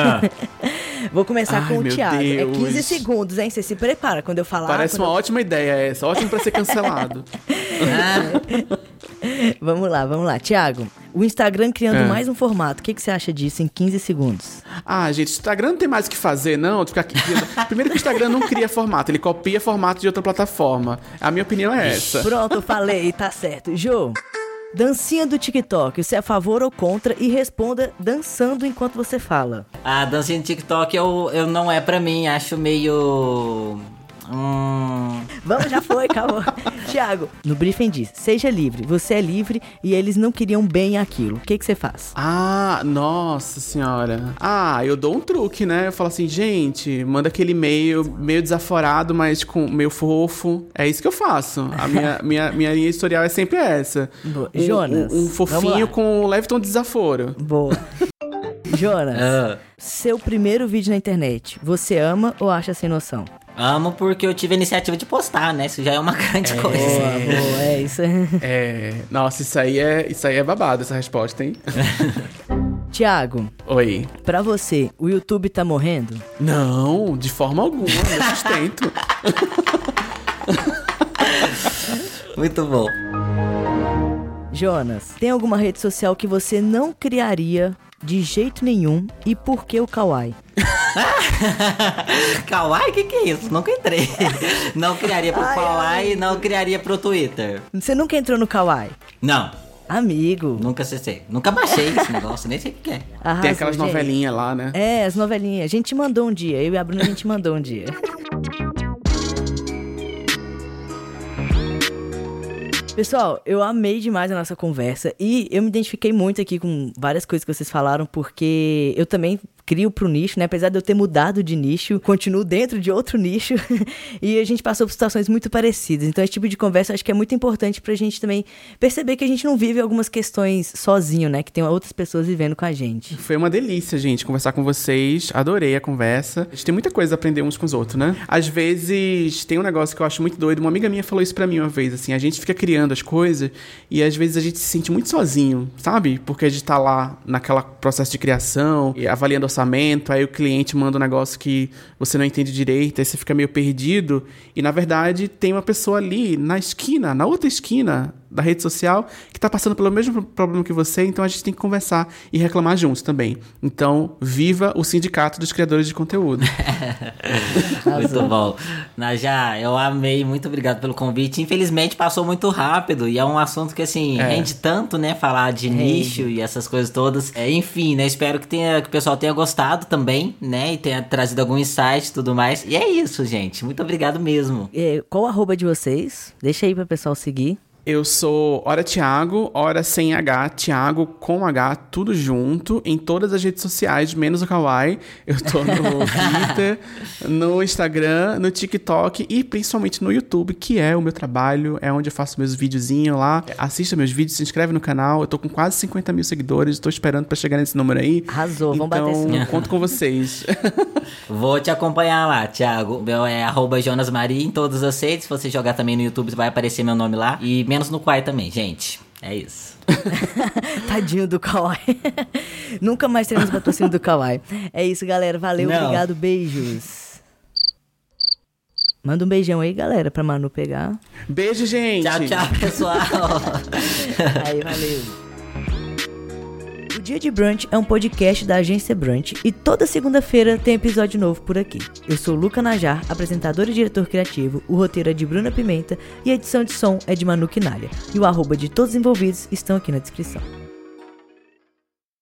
Vou começar Ai, com o Thiago. É 15 Deus. segundos, hein? Você se prepara quando eu falar. Parece uma eu- ótima ideia essa. Ótimo pra ser cancelado. <laughs> Vamos lá, vamos lá. Thiago, o Instagram criando É. mais um formato. O que, que você acha disso em 15 segundos? ah, gente, o Instagram não tem mais o que fazer, não. de ficar aqui Primeiro que o Instagram não cria formato, ele copia formato de outra plataforma. A minha opinião é essa. Pronto, eu falei, tá certo. Jô, dancinha do TikTok, você é a favor ou contra? E responda dançando enquanto você fala. A dancinha de TikTok eu, eu não é pra mim, acho meio. Hum, Vamos, já foi, acabou. <laughs> Tiago, no briefing diz, seja livre, você é livre e eles não queriam bem aquilo. O que, que você faz? Ah, nossa senhora. Ah, eu dou um truque, né? Eu falo assim, gente, manda aquele e-mail meio desaforado, mas com meio fofo. É isso que eu faço. A minha, <laughs> minha, minha linha editorial é sempre essa. Boa. Um- Jonas, Um, um fofinho com um leve tom de desaforo. Boa. <laughs> Jonas, ah, seu primeiro vídeo na internet, você ama ou acha sem noção? Amo porque eu tive a iniciativa de postar, né? Isso já é uma <laughs> grande coisa. Boa, boa, é isso. <laughs> É. Nossa, isso aí é, isso aí é babado, essa resposta, hein? <laughs> Tiago, Oi. pra você, o YouTube tá morrendo? Não, de forma alguma, meu sustento. Muito bom. Jonas, tem alguma rede social que você não criaria de jeito nenhum e por que o Kawaii? <laughs> Kawaii, o que, que é isso? Nunca entrei. <laughs> Não criaria pro Kawaii, não criaria pro Twitter. Você nunca entrou no Kawaii? Não, Amigo. nunca acessei. Nunca baixei esse <laughs> negócio, nem sei o que é. Arrasou, Tem aquelas novelinhas lá, né? É, as novelinhas. A gente mandou um dia. Eu e a Bruna a gente mandou um dia. Pessoal, eu amei demais a nossa conversa e eu me identifiquei muito aqui com várias coisas que vocês falaram, porque eu também crio pro nicho, né? Apesar de eu ter mudado de nicho, continuo dentro de outro nicho <laughs> e a gente passou por situações muito parecidas. Então, esse tipo de conversa acho que é muito importante pra gente também perceber que a gente não vive algumas questões sozinho, né? Que tem outras pessoas vivendo com a gente. Foi uma delícia, gente, conversar com vocês. Adorei a conversa. A gente tem muita coisa a aprender uns com os outros, né? Às vezes, tem um negócio que eu acho muito doido. Uma amiga minha falou isso pra mim uma vez, assim. A gente fica criando as coisas e às vezes a gente se sente muito sozinho, sabe? Porque a gente tá lá naquela processo de criação, avaliando orçamento, aí o cliente manda um negócio que você não entende direito, aí você fica meio perdido. E na verdade, tem uma pessoa ali na esquina, na outra esquina da rede social, que tá passando pelo mesmo problema que você, então a gente tem que conversar e reclamar juntos também. Então, viva o Sindicato dos Criadores de Conteúdo. <laughs> Muito bom. Najá, eu amei, muito obrigado pelo convite. Infelizmente passou muito rápido e é um assunto que, assim, É. rende tanto, né? Falar de nicho e essas coisas todas. É, enfim, né? Espero que, tenha, que o pessoal tenha gostado também, né? E tenha trazido algum insight e tudo mais. E é isso, gente. Muito obrigado mesmo. É, qual o arroba de vocês? Deixa aí pra pessoal seguir. Eu sou Hora Thiago, Hora sem H, Thiago com H, tudo junto, em todas as redes sociais, menos o Kawaii. Eu tô no <laughs> Twitter, no Instagram, no TikTok e principalmente no YouTube, que é o meu trabalho, é onde eu faço meus videozinhos lá. Assista meus vídeos, se inscreve no canal. Eu tô com quase 50 mil seguidores, tô esperando pra chegar nesse número aí. Arrasou, vamos então, bater esse <laughs> número. conto com vocês. <laughs> Vou te acompanhar lá, Thiago. Meu é arroba Jonas Maria em todas as redes. Se você jogar também no YouTube, vai aparecer meu nome lá. E menos no Quai também, gente. É isso. <laughs> Tadinho do Kawaii. <laughs> Nunca mais teremos patrocínio do Kawaii. É isso, galera. Valeu, Não. obrigado, beijos. Manda um beijão aí, galera, pra Manu pegar. Beijo, gente! Tchau, tchau, pessoal. <laughs> Aí, valeu. O Dia de Brunch é um podcast da agência Brunch e toda segunda-feira tem episódio novo por aqui. Eu sou Luca Najar, apresentador e diretor criativo, o roteiro é de Bruna Pimenta e a edição de som é de Manu Quinalha. E o arroba de todos os envolvidos estão aqui na descrição.